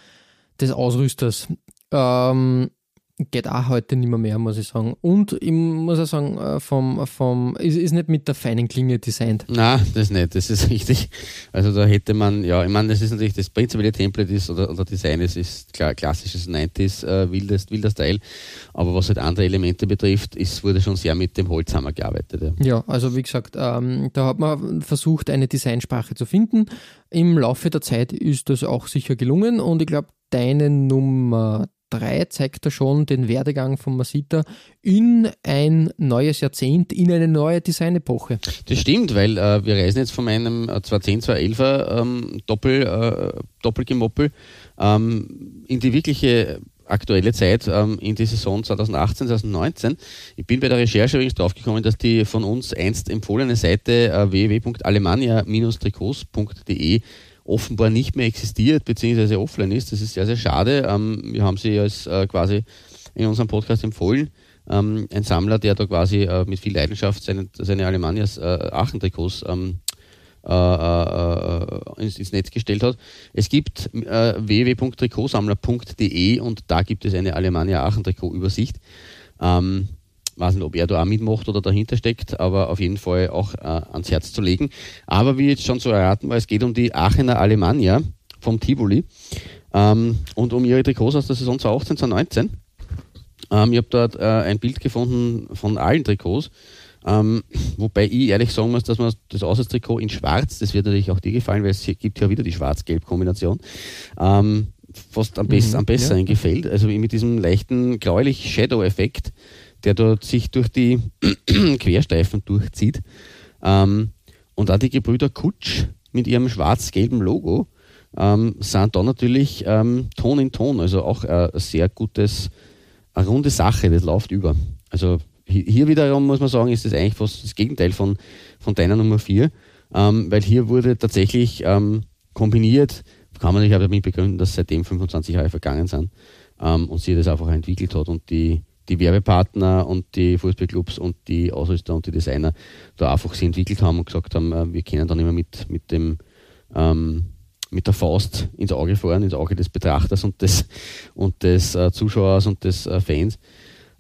des Ausrüsters. Ähm, geht auch heute nicht mehr, mehr, muss ich sagen. Und ich muss auch sagen, äh, vom, vom, ist, ist nicht mit der feinen Klinge designt. Na, das nicht, das ist richtig. Also da hätte man, ja, ich meine, das ist natürlich das prinzipielle Template ist oder, oder Design ist, ist klar, klassisches 90s, äh, wilder, wilder Style. Aber was halt andere Elemente betrifft, ist, wurde schon sehr mit dem Holzhammer gearbeitet. Ja, ja also wie gesagt, ähm, da hat man versucht, eine Designsprache zu finden. Im Laufe der Zeit ist das auch sicher gelungen und ich glaube, deine Nummer 3 zeigt er schon den Werdegang von Masita in ein neues Jahrzehnt, in eine neue Designepoche. Das stimmt, weil äh, wir reisen jetzt von meinem 210, 211er ähm, Doppel, äh, Doppelgemoppel ähm, in die wirkliche aktuelle Zeit ähm, in die Saison 2018, 2019. Ich bin bei der Recherche übrigens draufgekommen, dass die von uns einst empfohlene Seite äh, www.alemannia-trikots.de offenbar nicht mehr existiert bzw. offline ist. Das ist sehr, sehr schade. Ähm, wir haben sie als äh, quasi in unserem Podcast empfohlen. Ähm, ein Sammler, der da quasi äh, mit viel Leidenschaft seine, seine Alemannias äh, Aachen-Trikots ähm, äh, äh, ins, ins, Netz gestellt hat. Es gibt äh, www.trikotsammler.de und da gibt es eine Alemannia Aachen-Trikot-Übersicht. Ähm, weiß nicht, ob er da auch mitmacht oder dahinter steckt, aber auf jeden Fall auch äh, ans Herz zu legen. Aber wie jetzt schon zu erraten war, es geht um die Aachener Alemannia vom Tivoli ähm, und um ihre Trikots aus der Saison 2018, 2019. Ähm, ich habe dort äh, ein Bild gefunden von allen Trikots. Ähm, wobei ich ehrlich sagen muss, dass man das Auswärtstrikot in Schwarz, das wird natürlich auch dir gefallen, weil es gibt ja wieder die Schwarz-Gelb-Kombination, ähm, fast am, best, mhm, am besseren ja. gefällt. Also mit diesem leichten gräulich Shadow-Effekt, der dort sich durch die Querstreifen durchzieht. Ähm, und auch die Gebrüder Kutsch mit ihrem schwarz-gelben Logo ähm, sind da natürlich ähm, Ton in Ton, also auch äh, ein sehr gutes, eine runde Sache, das läuft über. Also hier wiederum muss man sagen, ist das eigentlich fast das Gegenteil von, von deiner Nummer 4, ähm, weil hier wurde tatsächlich ähm, kombiniert, kann man nicht damit begründen, dass seitdem 25 Jahre vergangen sind ähm, und sie das einfach entwickelt hat und die die Werbepartner und die Fußballclubs und die Ausrüster und die Designer da einfach sich entwickelt haben und gesagt haben, äh, wir können dann immer mit, mit dem ähm, mit der Faust ins Auge fahren, ins Auge des Betrachters und des, und des äh, Zuschauers und des äh, Fans,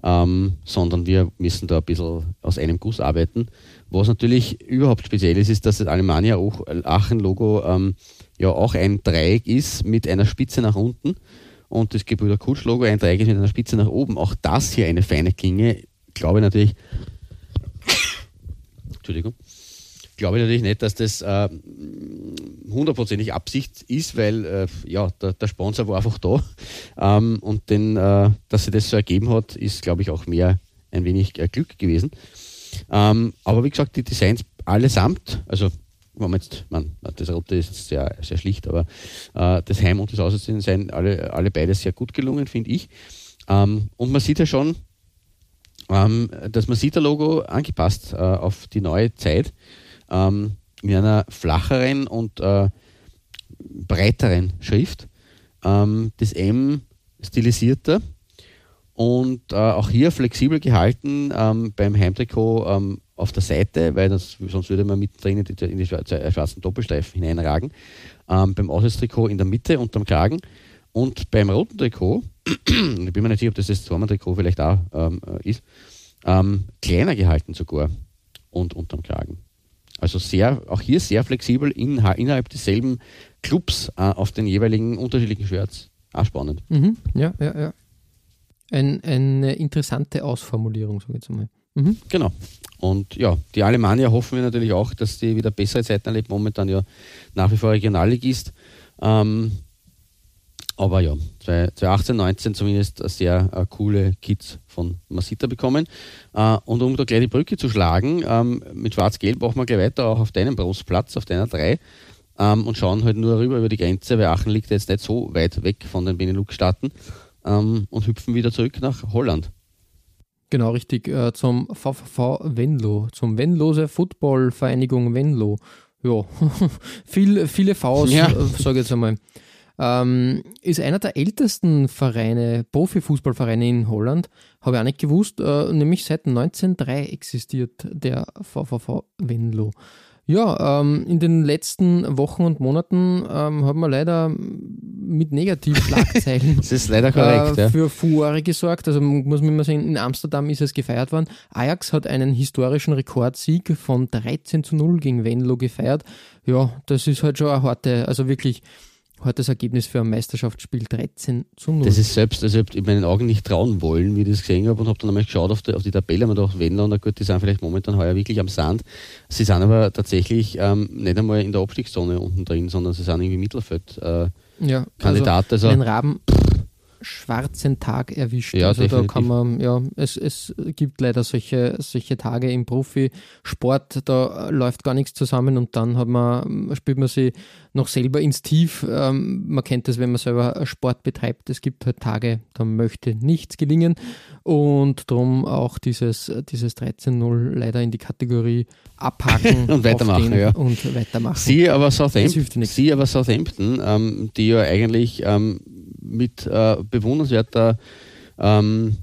ähm, sondern wir müssen da ein bisschen aus einem Guss arbeiten. Was natürlich überhaupt speziell ist, ist, dass das Alemannia Aachen-Logo ähm, ja auch ein Dreieck ist mit einer Spitze nach unten und das Gebrüder Kutsch-Logo ein Dreieck ist mit einer Spitze nach oben. Auch das hier eine feine Klinge. Glaube natürlich. Entschuldigung. Glaube ich natürlich nicht, dass das äh, hundertprozentig Absicht ist, weil äh, ja, der, der, Sponsor war einfach da. Ähm, und den, äh, dass sich das so ergeben hat, ist, glaube ich, auch mehr ein wenig äh, Glück gewesen. Ähm, aber wie gesagt, die Designs allesamt, also wenn man jetzt, man, das Rote ist sehr, sehr schlicht, aber äh, das Heim- und das Auswärtsdesign sind alle, alle beide sehr gut gelungen, finde ich. Ähm, und man sieht ja schon, ähm, das Masita-Logo angepasst äh, auf die neue Zeit ähm, in einer flacheren und äh, breiteren Schrift. Ähm, das M stilisierter und äh, auch hier flexibel gehalten ähm, beim Heimtrikot ähm, auf der Seite, weil das, sonst würde man mittendrin in die, in die schwarzen Doppelstreifen hineinragen. Ähm, beim Auswärtstrikot in der Mitte unterm Kragen und beim roten Trikot, ich bin mir nicht sicher, ob das das Zweimann-Trikot vielleicht auch ähm, äh, ist, kleiner gehalten sogar und unterm Kragen. Also sehr, auch hier sehr flexibel in, innerhalb desselben Clubs äh, auf den jeweiligen unterschiedlichen Shirts. Auch spannend. Mhm. Ja, ja, ja. Ein, eine interessante Ausformulierung, sage ich jetzt mal. Mhm. Genau. Und ja, die Alemannia hoffen wir natürlich auch, dass die wieder bessere Zeiten erlebt. Momentan ja nach wie vor Regionalligist. Ähm, aber ja, 2018, 19 zumindest sehr äh, coole Kits von Masita bekommen. Äh, und um da gleich die Brücke zu schlagen, ähm, mit Schwarz-Gelb machen wir gleich weiter auch auf deinem Brustplatz, auf deiner 3 ähm, und schauen halt nur rüber über die Grenze, weil Aachen liegt jetzt nicht so weit weg von den Benelux-Staaten ähm, und hüpfen wieder zurück nach Holland. Genau, richtig, äh, zum VVV Venlo, zum Venlose Football-Vereinigung Venlo. Ja, Viel, viele Vs, ja. äh, sage ich jetzt einmal. Ähm, ist einer der ältesten Vereine, Profifußballvereine in Holland, habe ich auch nicht gewusst, äh, nämlich seit 1903 existiert der VVV Venlo. Ja, ähm, in den letzten Wochen und Monaten ähm, haben wir leider mit negativen Schlagzeilen das ist leider korrekt, äh, ja. für Furore gesorgt. Also muss man mal sagen, in Amsterdam ist es gefeiert worden. Ajax hat einen historischen Rekordsieg von 13 zu 0 gegen Venlo gefeiert. Ja, das ist halt schon eine harte, also wirklich hat das Ergebnis für ein Meisterschaftsspiel 13 zu 0. Das ist selbst, also ich habe meinen Augen nicht trauen wollen, wie ich das gesehen habe und habe dann einmal geschaut auf die, auf die Tabelle und gedacht, Wendler, gut, die sind vielleicht momentan heuer wirklich am Sand. Sie sind aber tatsächlich ähm, nicht einmal in der Abstiegszone unten drin, sondern sie sind irgendwie Mittelfeld. Äh, ja, Kandidat. Also, also, Raben schwarzen Tag erwischt. Ja, also definitiv. da kann man, ja, es, es gibt leider solche, solche Tage im Profisport, da läuft gar nichts zusammen und dann hat man, spielt man sie noch selber ins Tief. Ähm, man kennt das, wenn man selber Sport betreibt. Es gibt halt Tage, da möchte nichts gelingen und darum auch dieses, dieses 13-0 leider in die Kategorie abhaken und weitermachen. Ja. Und weitermachen. Sie aber Southampton, Sie aber Southampton ähm, die ja eigentlich ähm, mit äh, bewundernswerter ähm,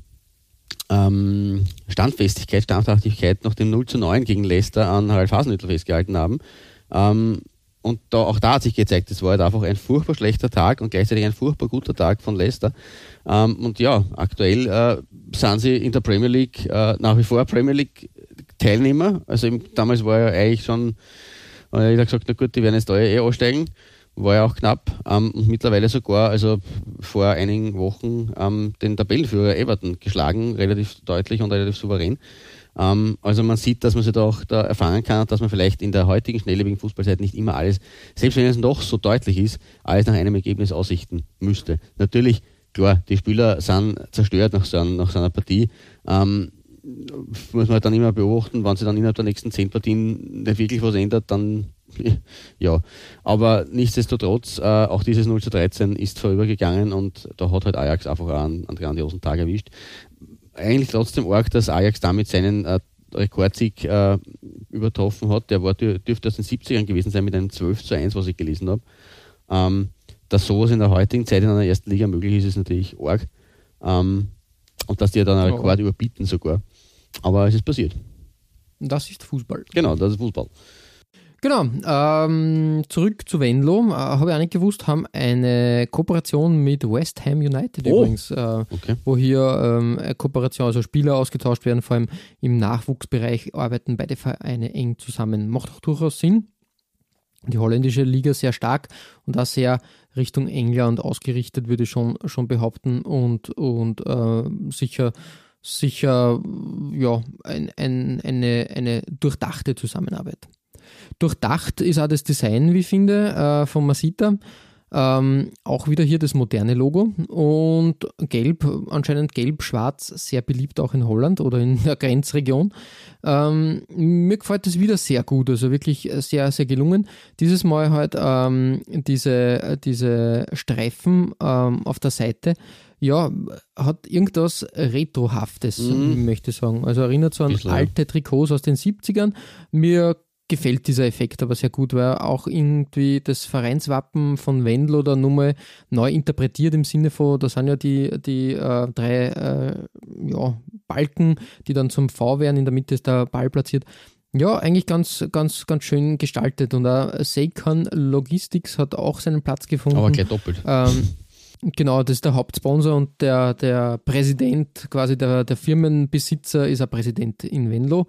ähm, Standfestigkeit, Standhaftigkeit nach dem 0 zu 9 gegen Leicester an Harald Hasenhüttl festgehalten haben. Ähm, und da, auch da hat sich gezeigt, es war halt einfach ein furchtbar schlechter Tag und gleichzeitig ein furchtbar guter Tag von Leicester. Ähm, und ja, aktuell äh, sind sie in der Premier League äh, nach wie vor Premier League Teilnehmer. Also eben, damals war ja eigentlich schon, äh, jeder gesagt, na gut, die werden jetzt da eh aussteigen war ja auch knapp ähm, und mittlerweile sogar, also vor einigen Wochen, ähm, den Tabellenführer Everton geschlagen, relativ deutlich und relativ souverän. Ähm, also man sieht, dass man sich da auch da erfahren kann, dass man vielleicht in der heutigen schnelllebigen Fußballzeit nicht immer alles, selbst wenn es noch so deutlich ist, alles nach einem Ergebnis aussichten müsste. Natürlich, klar, die Spieler sind zerstört nach so, nach so einer Partie. Ähm, muss man dann immer beobachten, wenn sich dann innerhalb der nächsten zehn Partien nicht wirklich was ändert, dann ja, aber nichtsdestotrotz, äh, auch dieses 0 zu 13 ist vorübergegangen und da hat halt Ajax einfach einen, einen grandiosen Tag erwischt. Eigentlich trotzdem arg, dass Ajax damit seinen äh, Rekordsieg äh, übertroffen hat. Der war, dürfte aus den 70ern gewesen sein mit einem 12 zu 1, was ich gelesen habe. Ähm, dass sowas in der heutigen Zeit in einer ersten Liga möglich ist, ist natürlich arg. Ähm, und dass die dann einen Rekord überbieten sogar. Aber es ist passiert. Das ist Fußball. Genau, das ist Fußball. Genau, ähm, zurück zu Venlo, äh, habe ich auch nicht gewusst, haben eine Kooperation mit West Ham United oh. übrigens, äh, okay. wo hier ähm, eine Kooperation, also Spieler ausgetauscht werden, vor allem im Nachwuchsbereich arbeiten beide Vereine eng zusammen. Macht auch durchaus Sinn. Die holländische Liga sehr stark und auch sehr Richtung England ausgerichtet, würde ich schon, schon behaupten und, und äh, sicher sicher ja, ein, ein, eine, eine durchdachte Zusammenarbeit. Durchdacht ist auch das Design, wie ich finde, äh, von Masita. Ähm, auch wieder hier das moderne Logo und gelb, anscheinend gelb-schwarz, sehr beliebt auch in Holland oder in der Grenzregion. Ähm, mir gefällt das wieder sehr gut, also wirklich sehr, sehr gelungen. Dieses Mal halt ähm, diese, diese Streifen ähm, auf der Seite ja, hat irgendwas Retrohaftes, mhm. möchte ich sagen. Also erinnert so an alte Trikots aus den 70ern. Mir gefällt dieser Effekt aber sehr gut, weil auch irgendwie das Vereinswappen von Wendel oder Nummer neu interpretiert im Sinne von, da sind ja die, die äh, drei äh, ja, Balken, die dann zum V werden, in der Mitte ist der Ball platziert. Ja, eigentlich ganz, ganz, ganz schön gestaltet und auch Seikan Logistics hat auch seinen Platz gefunden. Aber gleich doppelt. Ähm, Genau, das ist der Hauptsponsor und der, der Präsident, quasi der, der Firmenbesitzer, ist ein Präsident in Venlo.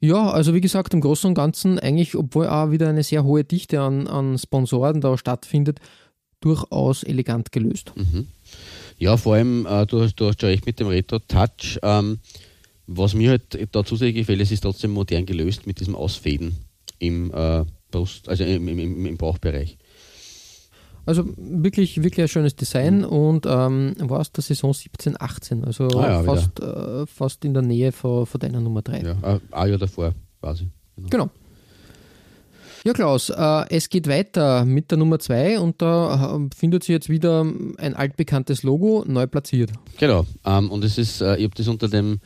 Ja, also wie gesagt, im Großen und Ganzen eigentlich, obwohl auch wieder eine sehr hohe Dichte an, an Sponsoren da stattfindet, durchaus elegant gelöst. Mhm. Ja, vor allem, äh, du, du hast schon recht mit dem Retro-Touch. Ähm, was mir halt da zusätzlich gefällt, es ist trotzdem modern gelöst mit diesem Ausfäden im äh, Brust, also im, im, im Bauchbereich. Also wirklich, wirklich ein schönes Design mhm. und ähm, war aus der Saison 17, 18, also ah, ja, fast, äh, fast in der Nähe von, von deiner Nummer 3. Ja, ein Jahr davor quasi. Genau. genau. Ja, Klaus, äh, es geht weiter mit der Nummer 2 und da äh, findet sich jetzt wieder ein altbekanntes Logo neu platziert. Genau, ähm, und es ist, äh, ich habe das unter dem,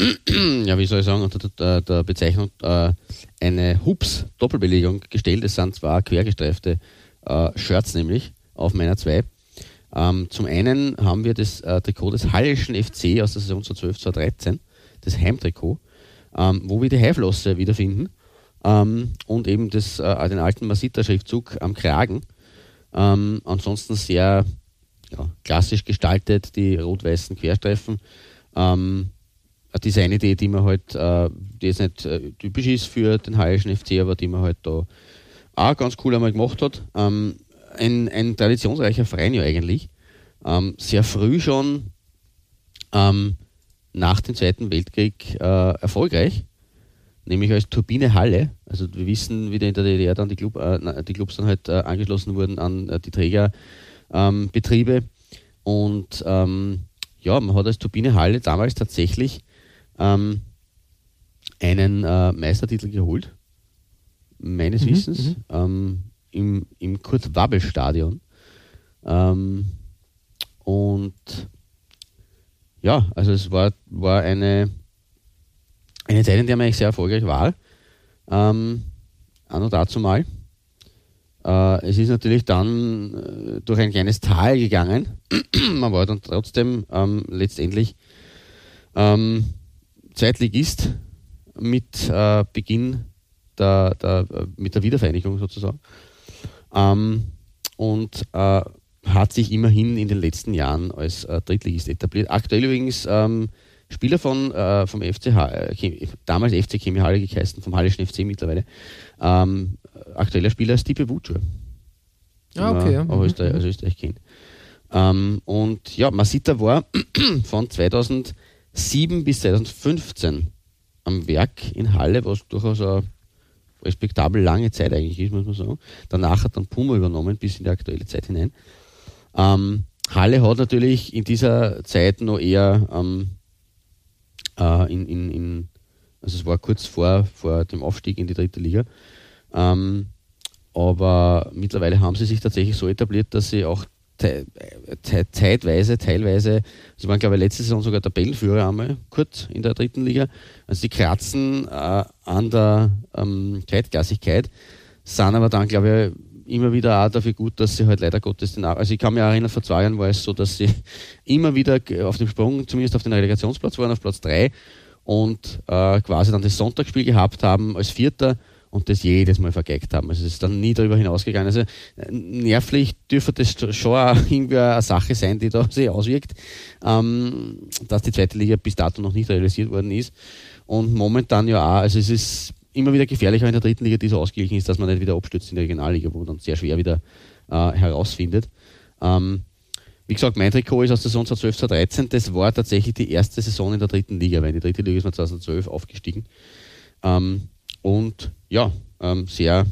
ja, wie soll ich sagen, unter der, der Bezeichnung äh, eine Hups-Doppelbelegung gestellt. Es sind zwar quergestreifte äh, Shirts nämlich auf meiner 2. Ähm, zum einen haben wir das äh, Trikot des Hallischen FC aus der Saison 2012, 2013, das Heimtrikot, ähm, wo wir die Haiflosse wiederfinden ähm, und eben das, äh, den alten Masita-Schriftzug am Kragen. Ähm, ansonsten sehr ja, klassisch gestaltet, die rot-weißen Querstreifen. Ähm, eine Designidee, die man halt, äh, die jetzt nicht äh, typisch ist für den Hallischen FC, aber die man halt da auch ganz cool einmal gemacht hat. Ähm, ein, ein traditionsreicher Verein ja eigentlich. Ähm, sehr früh schon ähm, nach dem Zweiten Weltkrieg äh, erfolgreich, nämlich als Turbine Halle. Also wir wissen, wie in der DDR dann die, Club, äh, die Clubs dann halt äh, angeschlossen wurden an äh, die Trägerbetriebe. Und ähm, ja, man hat als Turbine Halle damals tatsächlich ähm, einen äh, Meistertitel geholt meines mhm, Wissens, mhm. ähm, im, im Kurt-Wabbel-Stadion. Ähm, und ja, also es war, war eine, eine Zeit, in der man eigentlich sehr erfolgreich war. Ähm, auch noch dazu mal. Äh, es ist natürlich dann äh, durch ein kleines Tal gegangen. man war dann trotzdem ähm, letztendlich ähm, Zweitligist mit äh, Beginn der, der, mit der Wiedervereinigung sozusagen. Ähm, und äh, hat sich immerhin in den letzten Jahren als äh, Drittligist etabliert. Aktuell übrigens ähm, Spieler von, äh, vom FCH, äh, damals FC Chemie Halle geheißen, vom Hallischen FC mittlerweile. Ähm, aktueller Spieler ist Stipe Vuccio. Ah, okay. Ja. Auch Österreich, mhm. also Österreich kennt. Ähm, und ja, Masita war von 2007 bis 2015 am Werk in Halle, was durchaus ein respektabel lange Zeit eigentlich ist, muss man sagen. Danach hat dann Puma übernommen, bis in die aktuelle Zeit hinein. Ähm, Halle hat natürlich in dieser Zeit noch eher ähm, äh, in, in, in, also es war kurz vor, vor dem Aufstieg in die dritte Liga. Ähm, aber mittlerweile haben sie sich tatsächlich so etabliert, dass sie auch zeitweise, teilweise, sie waren glaube ich letzte Saison sogar Tabellenführer einmal, kurz in der dritten Liga. Also sie kratzen äh, an der ähm, Zeitklassigkeit, sind aber dann glaube ich immer wieder auch dafür gut, dass sie halt leider Gottes den, also ich kann mich erinnern, vor zwei Jahren war es so, dass sie immer wieder auf dem Sprung, zumindest auf den Relegationsplatz waren, auf Platz drei und äh, quasi dann das Sonntagsspiel gehabt haben als Vierter und das jedes Mal vergeigt haben. Also es ist dann nie darüber hinausgegangen. Also äh, nervlich dürfte das schon irgendwie eine Sache sein, die da sich auswirkt, ähm, dass die zweite Liga bis dato noch nicht realisiert worden ist. Und momentan ja auch, also es ist immer wieder gefährlicher in der dritten Liga, die so ausgeglichen ist, dass man nicht wieder abstürzt in der Regionalliga, wo man dann sehr schwer wieder äh, herausfindet. Ähm, wie gesagt, mein Trikot ist aus der Saison 2012, 2013. Das war tatsächlich die erste Saison in der dritten Liga, weil in die dritte Liga ist man 2012 aufgestiegen. Ähm, und ja, ähm, sehr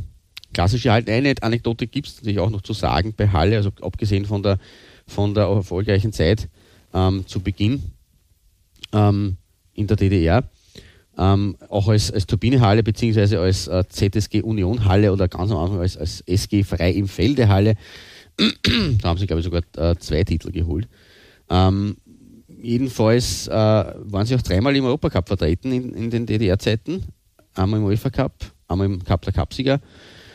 klassische Hallen. Eine Anekdote gibt es natürlich auch noch zu sagen bei Halle, also abgesehen von der, von der erfolgreichen Zeit ähm, zu Beginn ähm, in der DDR. Ähm, auch als, als Turbinehalle beziehungsweise als äh, ZSG Union Halle oder ganz am Anfang als, als SG Frei im Felde Halle. da haben sie, glaube ich, sogar äh, zwei Titel geholt. Ähm, jedenfalls äh, waren sie auch dreimal im Europacup vertreten in, in den DDR-Zeiten. Einmal im UEFA Cup, einmal im Cup der Cupsieger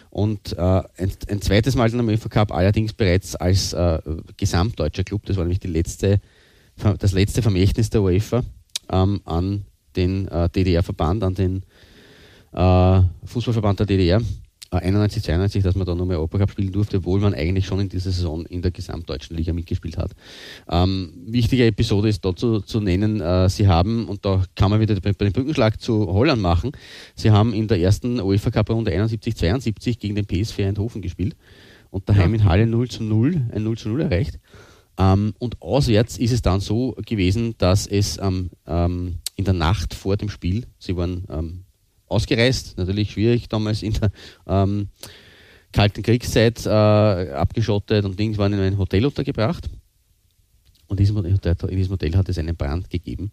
und äh, ein, ein, zweites Mal dann am UEFA Cup, allerdings bereits als äh, gesamtdeutscher Club. Das war nämlich die letzte, das letzte Vermächtnis der UEFA ähm, an den äh, DDR-Verband, an den äh, Fußballverband der DDR. 91, äh, 92, dass man da nochmal Europacup spielen durfte, obwohl man eigentlich schon in dieser Saison in der gesamtdeutschen Liga mitgespielt hat. Ähm, wichtige Episode ist dazu zu nennen, äh, sie haben, und da kann man wieder bei, bei den Brückenschlag zu Holland machen, sie haben in der ersten UEFA Cup Runde 71, 72 gegen den PSV Eindhoven gespielt und daheim ja. in Halle 0 zu 0, ein 0 zu 0 erreicht. Ähm, und auswärts ist es dann so gewesen, dass es ähm, ähm, in der Nacht vor dem Spiel, sie waren ähm, ausgereist, natürlich schwierig damals in der ähm, kalten Kriegszeit äh, abgeschottet und Dings waren in ein Hotel untergebracht. Und in diesem Hotel, hat es einen Brand gegeben.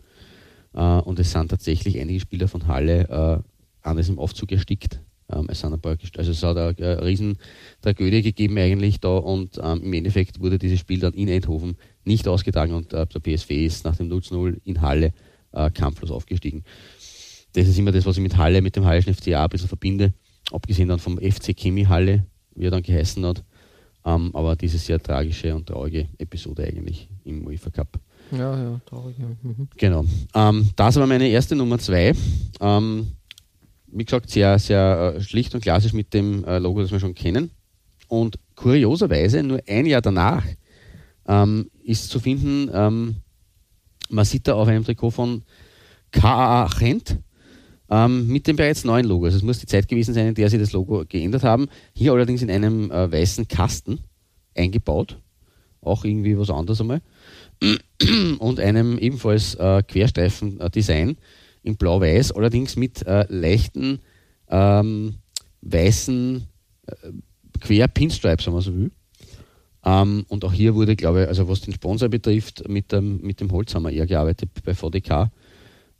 Äh, und es sind tatsächlich einige Spieler von Halle äh, an diesem Aufzug erstickt. Ähm, es, sind ein paar, also es hat eine, eine riesen Tragödie gegeben eigentlich da und ähm, im Endeffekt wurde dieses Spiel dann in Eindhoven nicht ausgetragen und äh, der PSV ist nach dem 0-0 in Halle äh, kampflos aufgestiegen. Das ist immer das, was ich mit Halle, mit dem Hallischen FCA ein bisschen verbinde. Abgesehen dann vom FC Chemie Halle, wie er dann geheißen hat. Ähm, aber diese sehr tragische und traurige Episode eigentlich im UEFA Cup. Ja, ja, traurig. Ja. Mhm. Genau. Ähm, das war meine erste Nummer zwei. Ähm, wie gesagt, sehr, sehr äh, schlicht und klassisch mit dem äh, Logo, das wir schon kennen. Und kurioserweise, nur ein Jahr danach ist zu finden, ähm, man sieht da auf einem Trikot von KAA Gent ähm, mit dem bereits neuen Logo. Also es muss die Zeit gewesen sein, in der sie das Logo geändert haben. Hier allerdings in einem äh, weißen Kasten eingebaut. Auch irgendwie was anderes einmal. Und einem ebenfalls äh, Querstreifen-Design in blau-weiß, allerdings mit äh, leichten ähm, weißen äh, Quer-Pinstripes, wenn man so will. Ähm, und auch hier wurde, glaube ich, also was den Sponsor betrifft, mit dem, mit dem Holz haben wir eher gearbeitet bei VDK.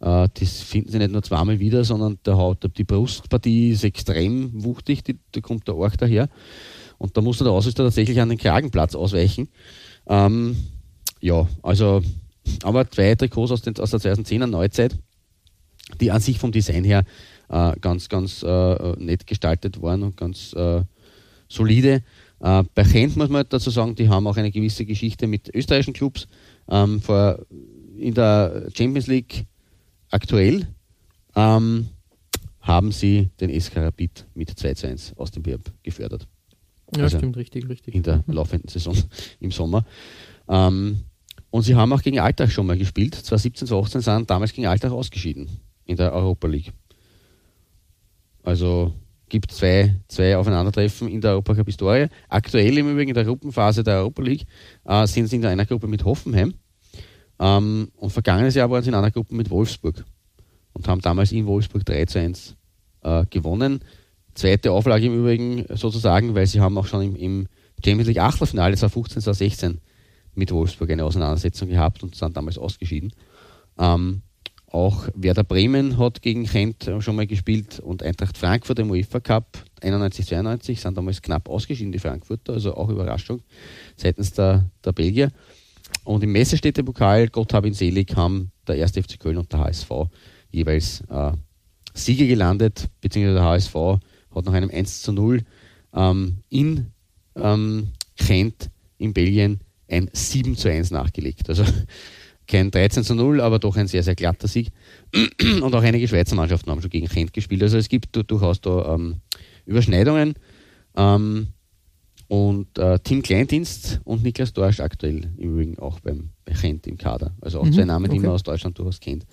Äh, das finden sie nicht nur zweimal wieder, sondern der Haut, die Brustpartie ist extrem wuchtig, die, da kommt der Orch daher. Und da muss der Ausrüster tatsächlich an den Kragenplatz ausweichen. Ähm, ja, also, aber zwei Trikots aus, den, aus der 2010er Neuzeit, die an sich vom Design her äh, ganz, ganz äh, nett gestaltet waren und ganz äh, solide. Äh, bei Gent muss man dazu sagen, die haben auch eine gewisse Geschichte mit österreichischen Clubs. Ähm, vor, in der Champions League aktuell ähm, haben sie den SK Rapid mit 2 zu 1 aus dem Berg gefördert. Ja, also stimmt, richtig, richtig. In der mhm. laufenden Saison im Sommer. Ähm, und sie haben auch gegen Alltag schon mal gespielt. 2017, 2018 sind damals gegen Alltag ausgeschieden in der Europa League. Also gibt zwei, zwei Aufeinandertreffen in der Europacup Historie. Aktuell im Übrigen in der Gruppenphase der Europa League äh, sind sie in einer Gruppe mit Hoffenheim. Ähm, und vergangenes Jahr waren sie in einer Gruppe mit Wolfsburg und haben damals in Wolfsburg 3 zu 1 äh, gewonnen. Zweite Auflage im Übrigen sozusagen, weil sie haben auch schon im, im Champions League Achtelfinale 2015, 2016 mit Wolfsburg eine Auseinandersetzung gehabt und sind damals ausgeschieden. Ähm, auch Werder Bremen hat gegen Gent schon mal gespielt und Eintracht Frankfurt im UEFA Cup 91-92 sind damals knapp ausgeschieden, die Frankfurter, also auch Überraschung seitens der, der Belgier. Und im Messestädte-Pokal, Gott hab ihn selig, haben der 1. FC Köln und der HSV jeweils äh, Siege gelandet, beziehungsweise der HSV hat nach einem 1 zu 0 ähm, in ähm, Gent in Belgien ein 7 zu 1 nachgelegt. Also kein 13 zu 0, aber doch ein sehr, sehr glatter Sieg. Und auch einige Schweizer Mannschaften haben schon gegen Gent gespielt. Also es gibt durchaus da ähm, Überschneidungen. Ähm, und äh, Tim Kleindienst und Niklas Dorsch aktuell im Übrigen auch beim bei Gent im Kader. Also auch mhm, zwei Namen, die man aus Deutschland durchaus kennt.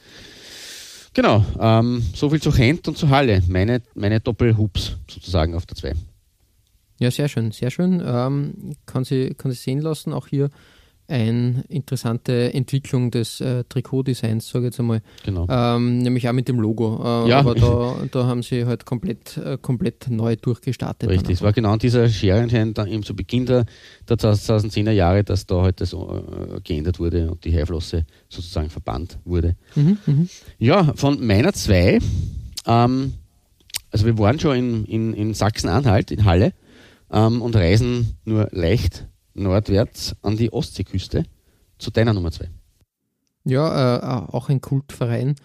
Genau, ähm, so viel zu Gent und zu Halle. Meine, meine Doppelhubs sozusagen auf der 2. Ja, sehr schön, sehr schön. Ähm, kann, sie, kann sie sehen lassen, auch hier eine interessante Entwicklung des äh, Trikotdesigns, sage ich jetzt einmal. Genau. Ähm, nämlich auch mit dem Logo. Äh, Ja. Aber da, da haben sie halt komplett, äh, komplett neu durchgestartet. Richtig, es war genau dieser Scherenschein dann eben zu Beginn der, der 2010er Jahre, dass da halt das äh, geändert wurde und die Haarflosse sozusagen verbannt wurde. Mhm, mhm. Ja, von meiner zwei, ähm, also wir waren schon in, in, in Sachsen-Anhalt, in Halle, ähm, und reisen nur leicht nordwärts an die Ostseeküste zu deiner Nummer zwei. Ja, äh, auch ein Kultverein.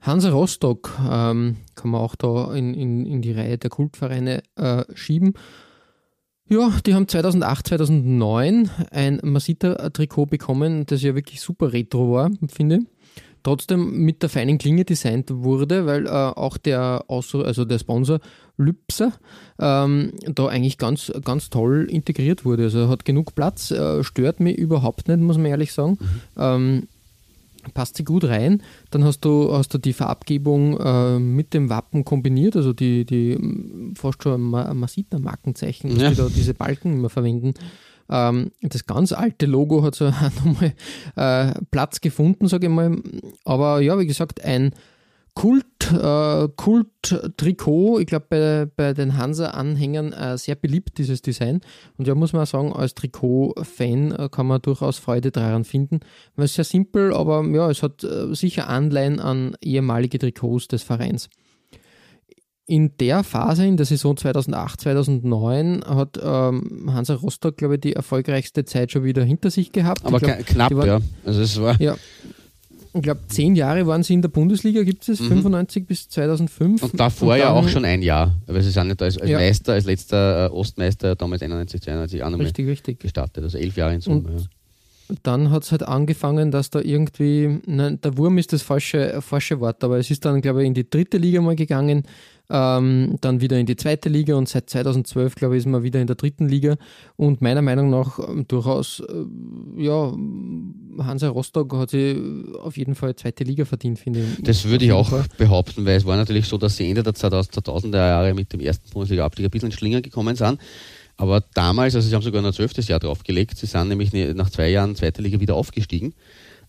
Hansa Rostock ähm, kann man auch da in, in, in die Reihe der Kultvereine äh, schieben. Ja, die haben 2008, 2009 ein Masita-Trikot bekommen, das ja wirklich super retro war, finde ich. Trotzdem mit der feinen Klinge designt wurde, weil äh, auch der, Ausru also der Sponsor Lübser ähm, da eigentlich ganz, ganz toll integriert wurde. Also hat genug Platz, äh, stört mich überhaupt nicht, muss man ehrlich sagen. Ähm, passt sie gut rein. Dann hast du, hast du die Farbgebung äh, mit dem Wappen kombiniert, also die, die fast schon Ma- Masita-Markenzeichen, dass Ja. die da diese Balken immer verwenden. Ähm, das ganz alte Logo hat so auch nochmal äh, Platz gefunden, sage ich mal. Aber ja, wie gesagt, ein Kult, äh, Kult-Trikot, ich glaube bei, bei den Hansa-Anhängern äh, sehr beliebt, dieses Design. Und ja, muss man auch sagen, als Trikot-Fan äh, kann man durchaus Freude daran finden. Weil es sehr simpel, aber ja, es hat äh, sicher Anleihen an ehemalige Trikots des Vereins. In der Phase, in der Saison 2008, 2009, hat ähm, Hansa Rostock, glaube ich, die erfolgreichste Zeit schon wieder hinter sich gehabt. Aber glaub, knapp, waren- ja. Also es war ja. Ich glaube, zehn Jahre waren sie in der Bundesliga, gibt es, 95 bis 2005. Mhm. und davor ja dann- auch schon ein Jahr, weil sie sind nicht als, als Ja. Meister, als letzter äh, Ostmeister damals 91, 92 auch Richtig, richtig. gestartet, also elf Jahre in Summe. Und- ja. Dann hat es halt angefangen, dass da irgendwie, nein, der Wurm ist das falsche, falsche Wort, aber es ist dann, glaube ich, in die dritte Liga mal gegangen, ähm, dann wieder in die zweite Liga und seit 2012, glaube ich, ist man wieder in der dritten Liga und meiner Meinung nach ähm, durchaus, äh, ja, Hansa Rostock hat sich auf jeden Fall zweite Liga verdient, finde ich. Das würde ich auch Fall. behaupten, weil es war natürlich so, dass sie Ende der 2000er Jahre mit dem ersten Bundesliga-Abstieg ein bisschen in Schlingern gekommen sind. Aber damals, also sie haben sogar noch ein zwölftes Jahr draufgelegt, sie sind nämlich nach zwei Jahren zweite Liga wieder aufgestiegen.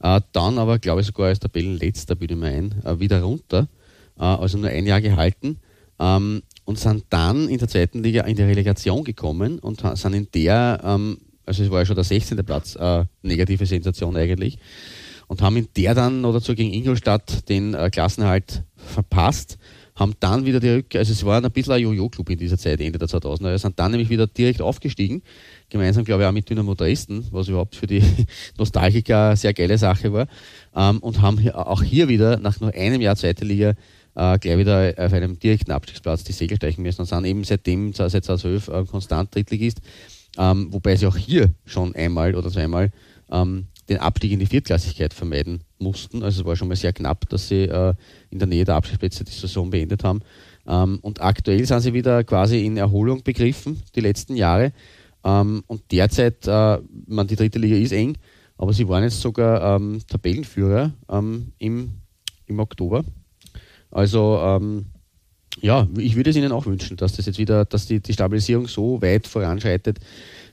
Äh, dann aber, glaube ich, sogar als Tabellenletzter, bilde ich mir ein, äh, wieder runter. Äh, also nur ein Jahr gehalten. Ähm, und sind dann in der zweiten Liga in die Relegation gekommen und sind in der, ähm, also es war ja schon der 16. Platz, äh, negative Sensation eigentlich und haben in der dann noch dazu gegen Ingolstadt den äh, Klassenerhalt verpasst, haben dann wieder die Rückkehr, also es war ein bisschen ein Jojo-Club in dieser Zeit, Ende der 2000er, sind dann nämlich wieder direkt aufgestiegen, gemeinsam glaube ich auch mit Dynamo Dresden, was überhaupt für die Nostalgiker eine sehr geile Sache war, ähm, und haben hier, auch hier wieder nach nur einem Jahr zweite Liga äh, gleich wieder auf einem direkten Abstiegsplatz die Segel steichen müssen und sind eben seitdem, seit 2012, äh, konstant Drittligist, ähm, wobei sie auch hier schon einmal oder zweimal ähm, den Abstieg in die Viertklassigkeit vermeiden mussten. Also es war schon mal sehr knapp, dass sie äh, in der Nähe der Abstiegsplätze die Saison beendet haben. Ähm, und aktuell sind sie wieder quasi in Erholung begriffen, die letzten Jahre. Ähm, und derzeit, äh, man, die dritte Liga ist eng, aber sie waren jetzt sogar ähm, Tabellenführer ähm, im, im Oktober. Also ähm, ja, ich würde es Ihnen auch wünschen, dass das jetzt wieder, dass die, die Stabilisierung so weit voranschreitet,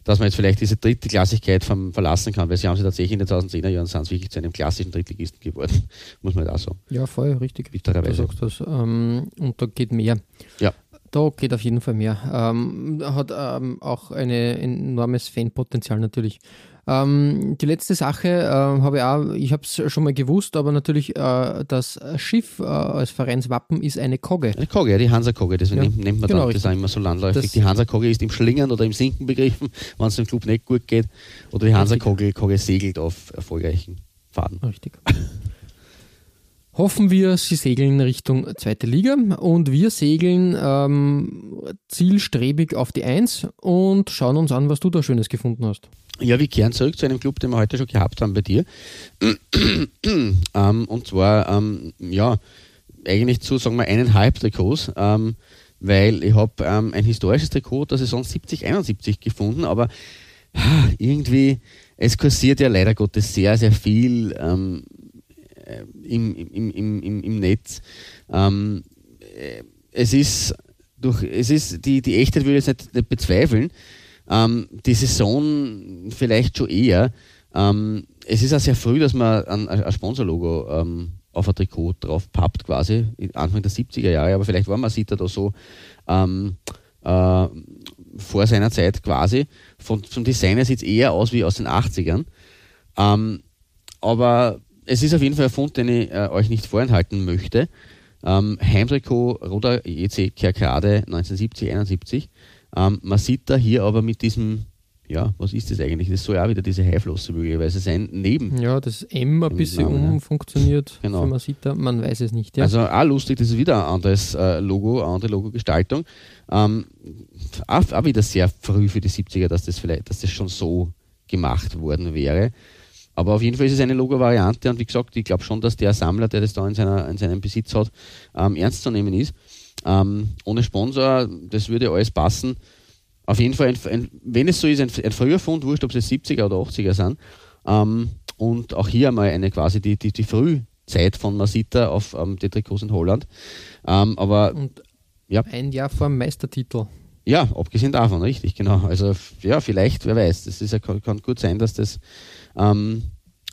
dass man jetzt vielleicht diese dritte Klassigkeit vom, verlassen kann, weil sie haben sie tatsächlich in den 2010er Jahren sind wirklich zu einem klassischen Drittligisten geworden, muss man da sagen. Ja, voll, richtig. Du Bittererweise. sagst das. Ähm, und da geht mehr. Ja. Da geht auf jeden Fall mehr. Ähm, hat ähm, auch ein enormes Fanpotenzial natürlich. Ähm, die letzte Sache äh, habe ich auch, ich habe es schon mal gewusst, aber natürlich äh, das Schiff äh, als Vereinswappen ist eine Kogge. Eine Kogge, ja, die Hansa-Kogge, deswegen Ja, nennt, nennt man genau, das richtig. auch immer so landläufig. Das- die Hansa-Kogge ist im Schlingern oder im Sinken begriffen, wenn es dem Club nicht gut geht. Oder die Hansa-Kogge Kogge segelt auf erfolgreichen Faden. Richtig. Hoffen wir, sie segeln Richtung zweite Liga und wir segeln ähm, zielstrebig auf die Eins und schauen uns an, was du da Schönes gefunden hast. Ja, wir kehren zurück zu einem Club, den wir heute schon gehabt haben bei dir. ähm, und zwar, ähm, ja, eigentlich zu, sagen wir, eineinhalb Trikots, ähm, weil ich habe ähm, ein historisches Trikot der Saison 70, 71 gefunden, aber ah, irgendwie, es kursiert ja leider Gottes sehr, sehr viel ähm, äh, im, im, im, im, im Netz. Ähm, äh, es ist durch, es ist, die, die Echtheit würde ich jetzt nicht, nicht bezweifeln. Ähm, die Saison vielleicht schon eher, Ähm, es ist auch sehr früh, dass man ein, ein Sponsorlogo ähm, auf ein Trikot drauf pappt, quasi, Anfang der 70er Jahre, aber vielleicht war Masita da so ähm, äh, vor seiner Zeit quasi. Von, vom Design her sieht es eher aus wie aus den 80ern. Ähm, aber es ist auf jeden Fall ein Fund, den ich äh, euch nicht vorenthalten möchte. Ähm, Heimtrikot Roda EC Kerkrade 1970, 71. Ähm, man sieht da hier aber mit diesem, ja, was ist das eigentlich? Das soll ja auch wieder diese Haiflosse möglicherweise sein, neben. Ja, das M ein bisschen Namen, umfunktioniert Genau. für Masita, man weiß es nicht. Ja. Also auch lustig, das ist wieder ein anderes äh, Logo, eine andere Logo-Gestaltung. Ähm, auch, auch wieder sehr früh für die 70er, dass das vielleicht, dass das schon so gemacht worden wäre. Aber auf jeden Fall ist es eine Logo-Variante und wie gesagt, ich glaube schon, dass der Sammler, der das da in, seiner, in seinem Besitz hat, ähm, ernst zu nehmen ist. Ähm, ohne Sponsor, das würde alles passen. Auf jeden Fall, ein, ein, wenn es so ist, ein, ein früher Fund, wurscht, ob es 70er oder 80er sind. Ähm, und auch hier einmal eine quasi die, die, die Frühzeit von Masita auf ähm, die Trikots in Holland. Ähm, aber Und ja. ein Jahr vor dem Meistertitel. ja, abgesehen davon, richtig, genau. Also ja, vielleicht, wer weiß, das ist, ja- kann, kann gut sein, dass das ähm,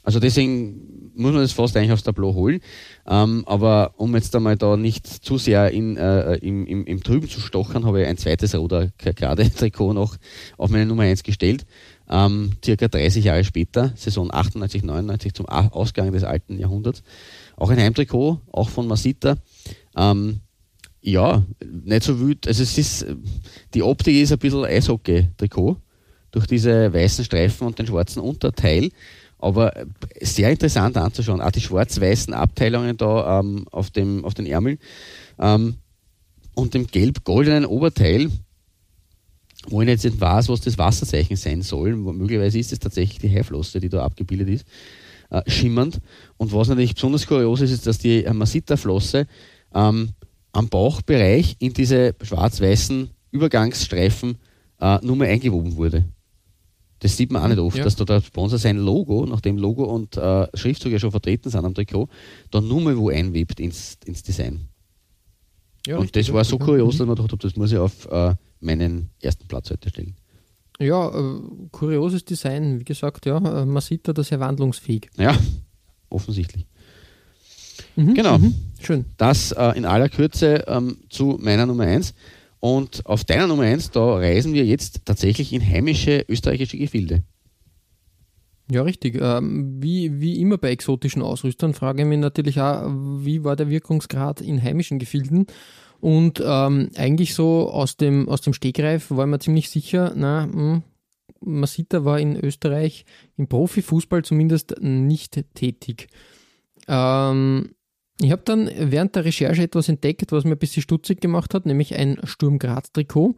also deswegen muss man das fast eigentlich aufs Tableau holen. Ähm, aber um jetzt einmal da nicht zu sehr in, äh, im, im, im Trüben zu stochern, habe ich ein zweites Roder gerade Trikot noch auf meine Nummer 1 gestellt. Ähm, circa 30 Jahre später, Saison 98, 99 zum Ausgang des alten Jahrhunderts. Auch ein Heimtrikot, auch von Masita. Ähm, ja, nicht so wild. Also es ist, äh, die Optik ist ein bisschen Eishockey-Trikot durch diese weißen Streifen und den schwarzen Unterteil. Aber äh, sehr interessant anzuschauen. Auch die schwarz-weißen Abteilungen da ähm, auf, dem, auf den Ärmeln ähm, und dem gelb-goldenen Oberteil, wo ich jetzt nicht weiß, was das Wasserzeichen sein soll. Möglicherweise ist es tatsächlich die Haiflosse, die da abgebildet ist, äh, schimmernd. Und was natürlich besonders kurios ist, ist, dass die Masita-Flosse ähm, am Bauchbereich in diese schwarz-weißen Übergangsstreifen äh, nur mal eingewoben wurde. Das sieht man auch nicht oft, Ja. dass da der Sponsor sein Logo, nachdem Logo und äh, Schriftzug ja schon vertreten sind am Trikot, dann nur mal wo einwebt ins, ins Design. Ja, und richtig, das war so richtig, kurios, ja. dass man gedacht habe, das muss ich auf äh, meinen ersten Platz heute stellen. Ja, äh, kurioses Design, wie gesagt, ja, äh, man sieht da, das ist ja wandlungsfähig. Ja, offensichtlich. Mhm, Genau. Mhm, schön. Das äh, in aller Kürze ähm, zu meiner Nummer 1. Und auf deiner Nummer 1, da reisen wir jetzt tatsächlich in heimische österreichische Gefilde. Ja, richtig. Ähm, wie, wie immer bei exotischen Ausrüstern frage ich mich natürlich auch, wie war der Wirkungsgrad in heimischen Gefilden? Und ähm, eigentlich so aus dem, aus dem Stegreif war mir ziemlich sicher, na, mh, Masita war in Österreich im Profifußball zumindest nicht tätig. Ähm, ich habe dann während der Recherche etwas entdeckt, was mir ein bisschen stutzig gemacht hat, nämlich ein Sturm Graz-Trikot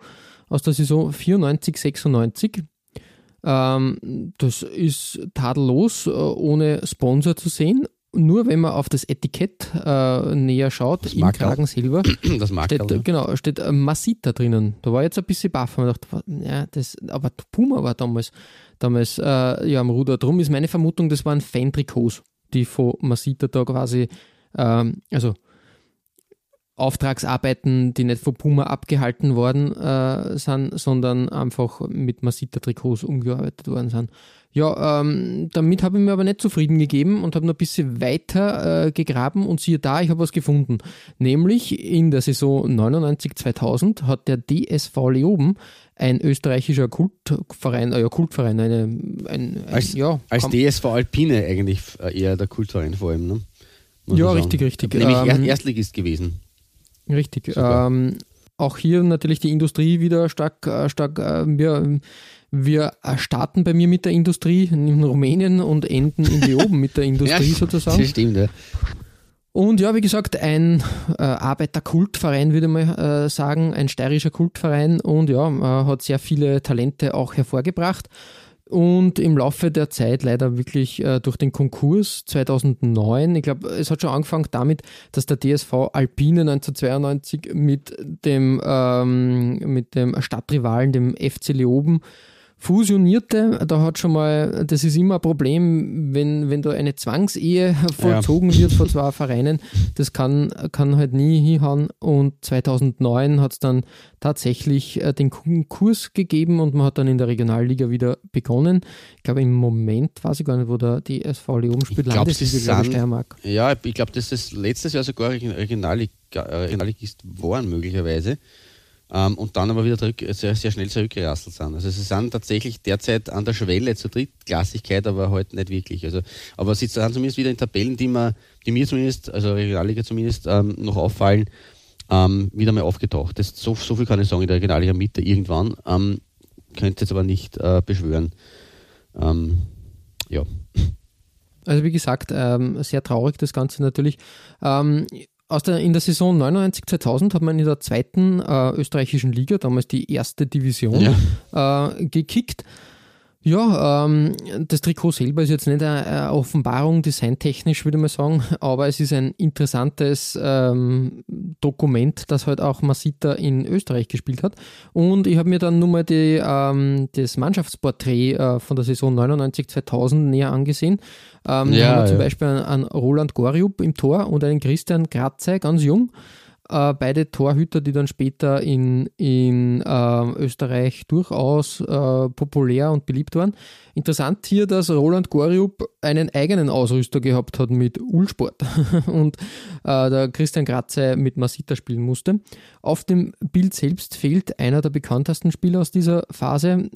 aus der Saison 94-96. Ähm, das ist tadellos, äh, ohne Sponsor zu sehen. Nur wenn man auf das Etikett äh, näher schaut, Das im Markerl. Kragen selber, Das steht, genau, steht äh, Masita drinnen. Da war jetzt ein bisschen baff und dachte, ja, das, aber Puma war damals, damals äh, ja, am Ruder. Drum ist meine Vermutung, das waren Fan-Trikots, die von Masita da quasi, ähm, also Auftragsarbeiten, die nicht von Puma abgehalten worden äh, sind, sondern einfach mit Masita-Trikots umgearbeitet worden sind. Ja, ähm, damit habe ich mir aber nicht zufrieden gegeben und habe noch ein bisschen weiter äh, gegraben und siehe da, ich habe was gefunden. Nämlich in der Saison 99-2000 hat der DSV Leoben, ein österreichischer Kultverein, äh, Kultverein, eine, ein, ein Als, ja, als DSV Alpine eigentlich äh, eher der Kultverein vor allem. Ne? Ja, richtig, richtig. Nämlich Ähm, Er- Erstligist gewesen. Richtig. Ähm, auch hier natürlich die Industrie wieder stark, äh, stark äh, wir, wir starten bei mir mit der Industrie in Rumänien und enden in Leoben mit der Industrie Ja, sozusagen. Das stimmt, ja. Und ja, wie gesagt, ein äh, Arbeiterkultverein, würde man äh, sagen, ein steirischer Kultverein und ja, äh, hat sehr viele Talente auch hervorgebracht. Und im Laufe der Zeit leider wirklich äh, durch den Konkurs 2009, ich glaube, es hat schon angefangen damit, dass der DSV Alpine 1992 mit dem, ähm, mit dem Stadtrivalen, dem FC Leoben, fusionierte, da hat schon mal, das ist immer ein Problem, wenn, wenn da eine Zwangsehe vollzogen ja. wird von zwei Vereinen, das kann, kann halt nie hinhauen und 2009 hat es dann tatsächlich äh, den Kurs gegeben und man hat dann in der Regionalliga wieder begonnen. Ich glaube, im Moment weiß ich gar nicht, wo der die SV Leoben spielt, Landesliga, glaube Steiermark. Ja, ich glaube, das letztes Jahr sogar Regionalliga, Regionalligist waren möglicherweise ähm, und dann aber wieder zurück, sehr, sehr schnell zurückgerasselt sind. Also sie sind tatsächlich derzeit an der Schwelle zur Drittklassigkeit, aber halt nicht wirklich. Also, aber sie sind zumindest wieder in Tabellen, die, man, die mir zumindest, also Regionalliga zumindest, ähm, noch auffallen, ähm, wieder mal aufgetaucht. Das, so, so viel kann ich sagen in der Regionalliga Mitte irgendwann. Ähm, könnte jetzt aber nicht äh, beschwören. Ähm, ja. Also wie gesagt, ähm, sehr traurig das Ganze natürlich. Ähm, aus der, in der Saison 99-2000 hat man in der zweiten äh, österreichischen Liga, damals die erste Division, ja. äh, gekickt. Ja, ähm, das Trikot selber ist jetzt nicht eine Offenbarung, designtechnisch würde mal sagen, aber es ist ein interessantes ähm, Dokument, das halt auch Masita in Österreich gespielt hat. Und ich habe mir dann nur mal die, ähm, das Mannschaftsporträt äh, von der Saison 99-2000 näher angesehen. Ähm, ja, da haben wir zum Beispiel einen, Roland Goriub im Tor und einen Christian Gratzey, ganz jung äh, beide Torhüter, die dann später in, in äh, Österreich durchaus äh, populär und beliebt waren. Interessant hier, dass Roland Goriub einen eigenen Ausrüster gehabt hat mit Ulsport und äh, der Christian Gratze mit Masita spielen musste. Auf dem Bild selbst fehlt einer der bekanntesten Spieler aus dieser Phase,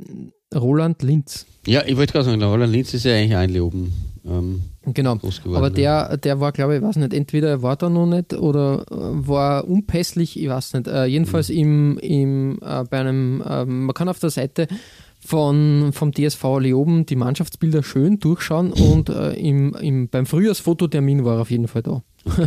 Roland Linz. Ja, ich wollte gerade sagen, Roland Linz ist ja eigentlich einloben. Ähm, genau, aber der, der war, glaube ich, weiß nicht, entweder er war da noch nicht oder äh, war unpässlich, ich weiß nicht. Äh, jedenfalls mhm. im, im, äh, bei einem, äh, man kann auf der Seite von, vom DSV Leoben die Mannschaftsbilder schön durchschauen und äh, im, im, beim Frühjahrsfototermin war er auf jeden Fall da.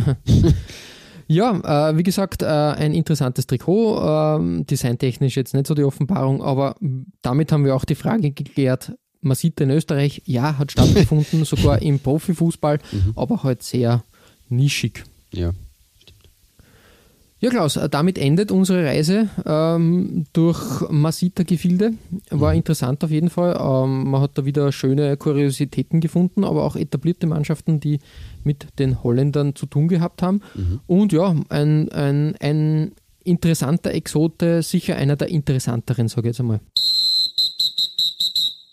ja, äh, wie gesagt, ein interessantes Trikot, äh, designtechnisch jetzt nicht so die Offenbarung, aber damit haben wir auch die Frage geklärt, man sieht in Österreich, ja, hat stattgefunden, sogar im Profifußball, mhm. aber halt sehr nischig. Ja. Ja, Klaus, äh, damit endet unsere Reise ähm, durch Masita-Gefilde. War mhm. interessant auf jeden Fall. Ähm, man hat da wieder schöne Kuriositäten gefunden, aber auch etablierte Mannschaften, die mit den Holländern zu tun gehabt haben. Mhm. Und ja, ein, ein, ein interessanter Exote, sicher einer der interessanteren, sage ich jetzt einmal.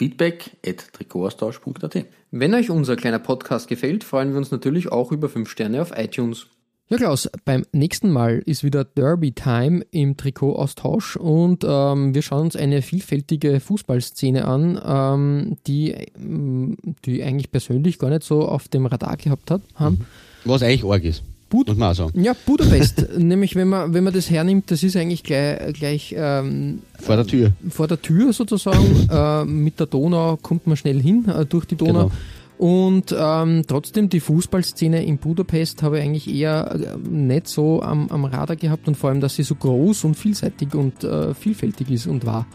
feedback.trikotaustausch.at. Wenn euch unser kleiner Podcast gefällt, freuen wir uns natürlich auch über 5 Sterne auf iTunes. Ja, Klaus, beim nächsten Mal ist wieder Derby-Time im Trikotaustausch und ähm, wir schauen uns eine vielfältige Fußballszene an, ähm, die, mm, die eigentlich persönlich gar nicht so auf dem Radar gehabt hat, haben. Mhm. Was eigentlich arg ist. Bud muss man auch sagen. Ja, Budapest. Nämlich, wenn man, wenn man das hernimmt, das ist eigentlich gleich, gleich ähm, vor der Tür. Vor der Tür sozusagen. äh, mit der Donau kommt man schnell hin, äh, durch die Donau. Genau. Und ähm, trotzdem die Fußballszene in Budapest habe ich eigentlich eher äh, nicht so am, am Radar gehabt und vor allem, dass sie so groß und vielseitig und äh, vielfältig ist und war.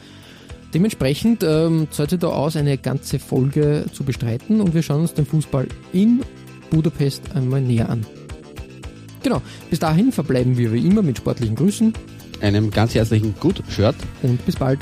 Dementsprechend ähm, zahlt sich da aus, eine ganze Folge zu bestreiten und wir schauen uns den Fußball in Budapest einmal näher an. Genau, bis dahin verbleiben wir wie immer mit sportlichen Grüßen. Einem ganz herzlichen Good Shirt und bis bald.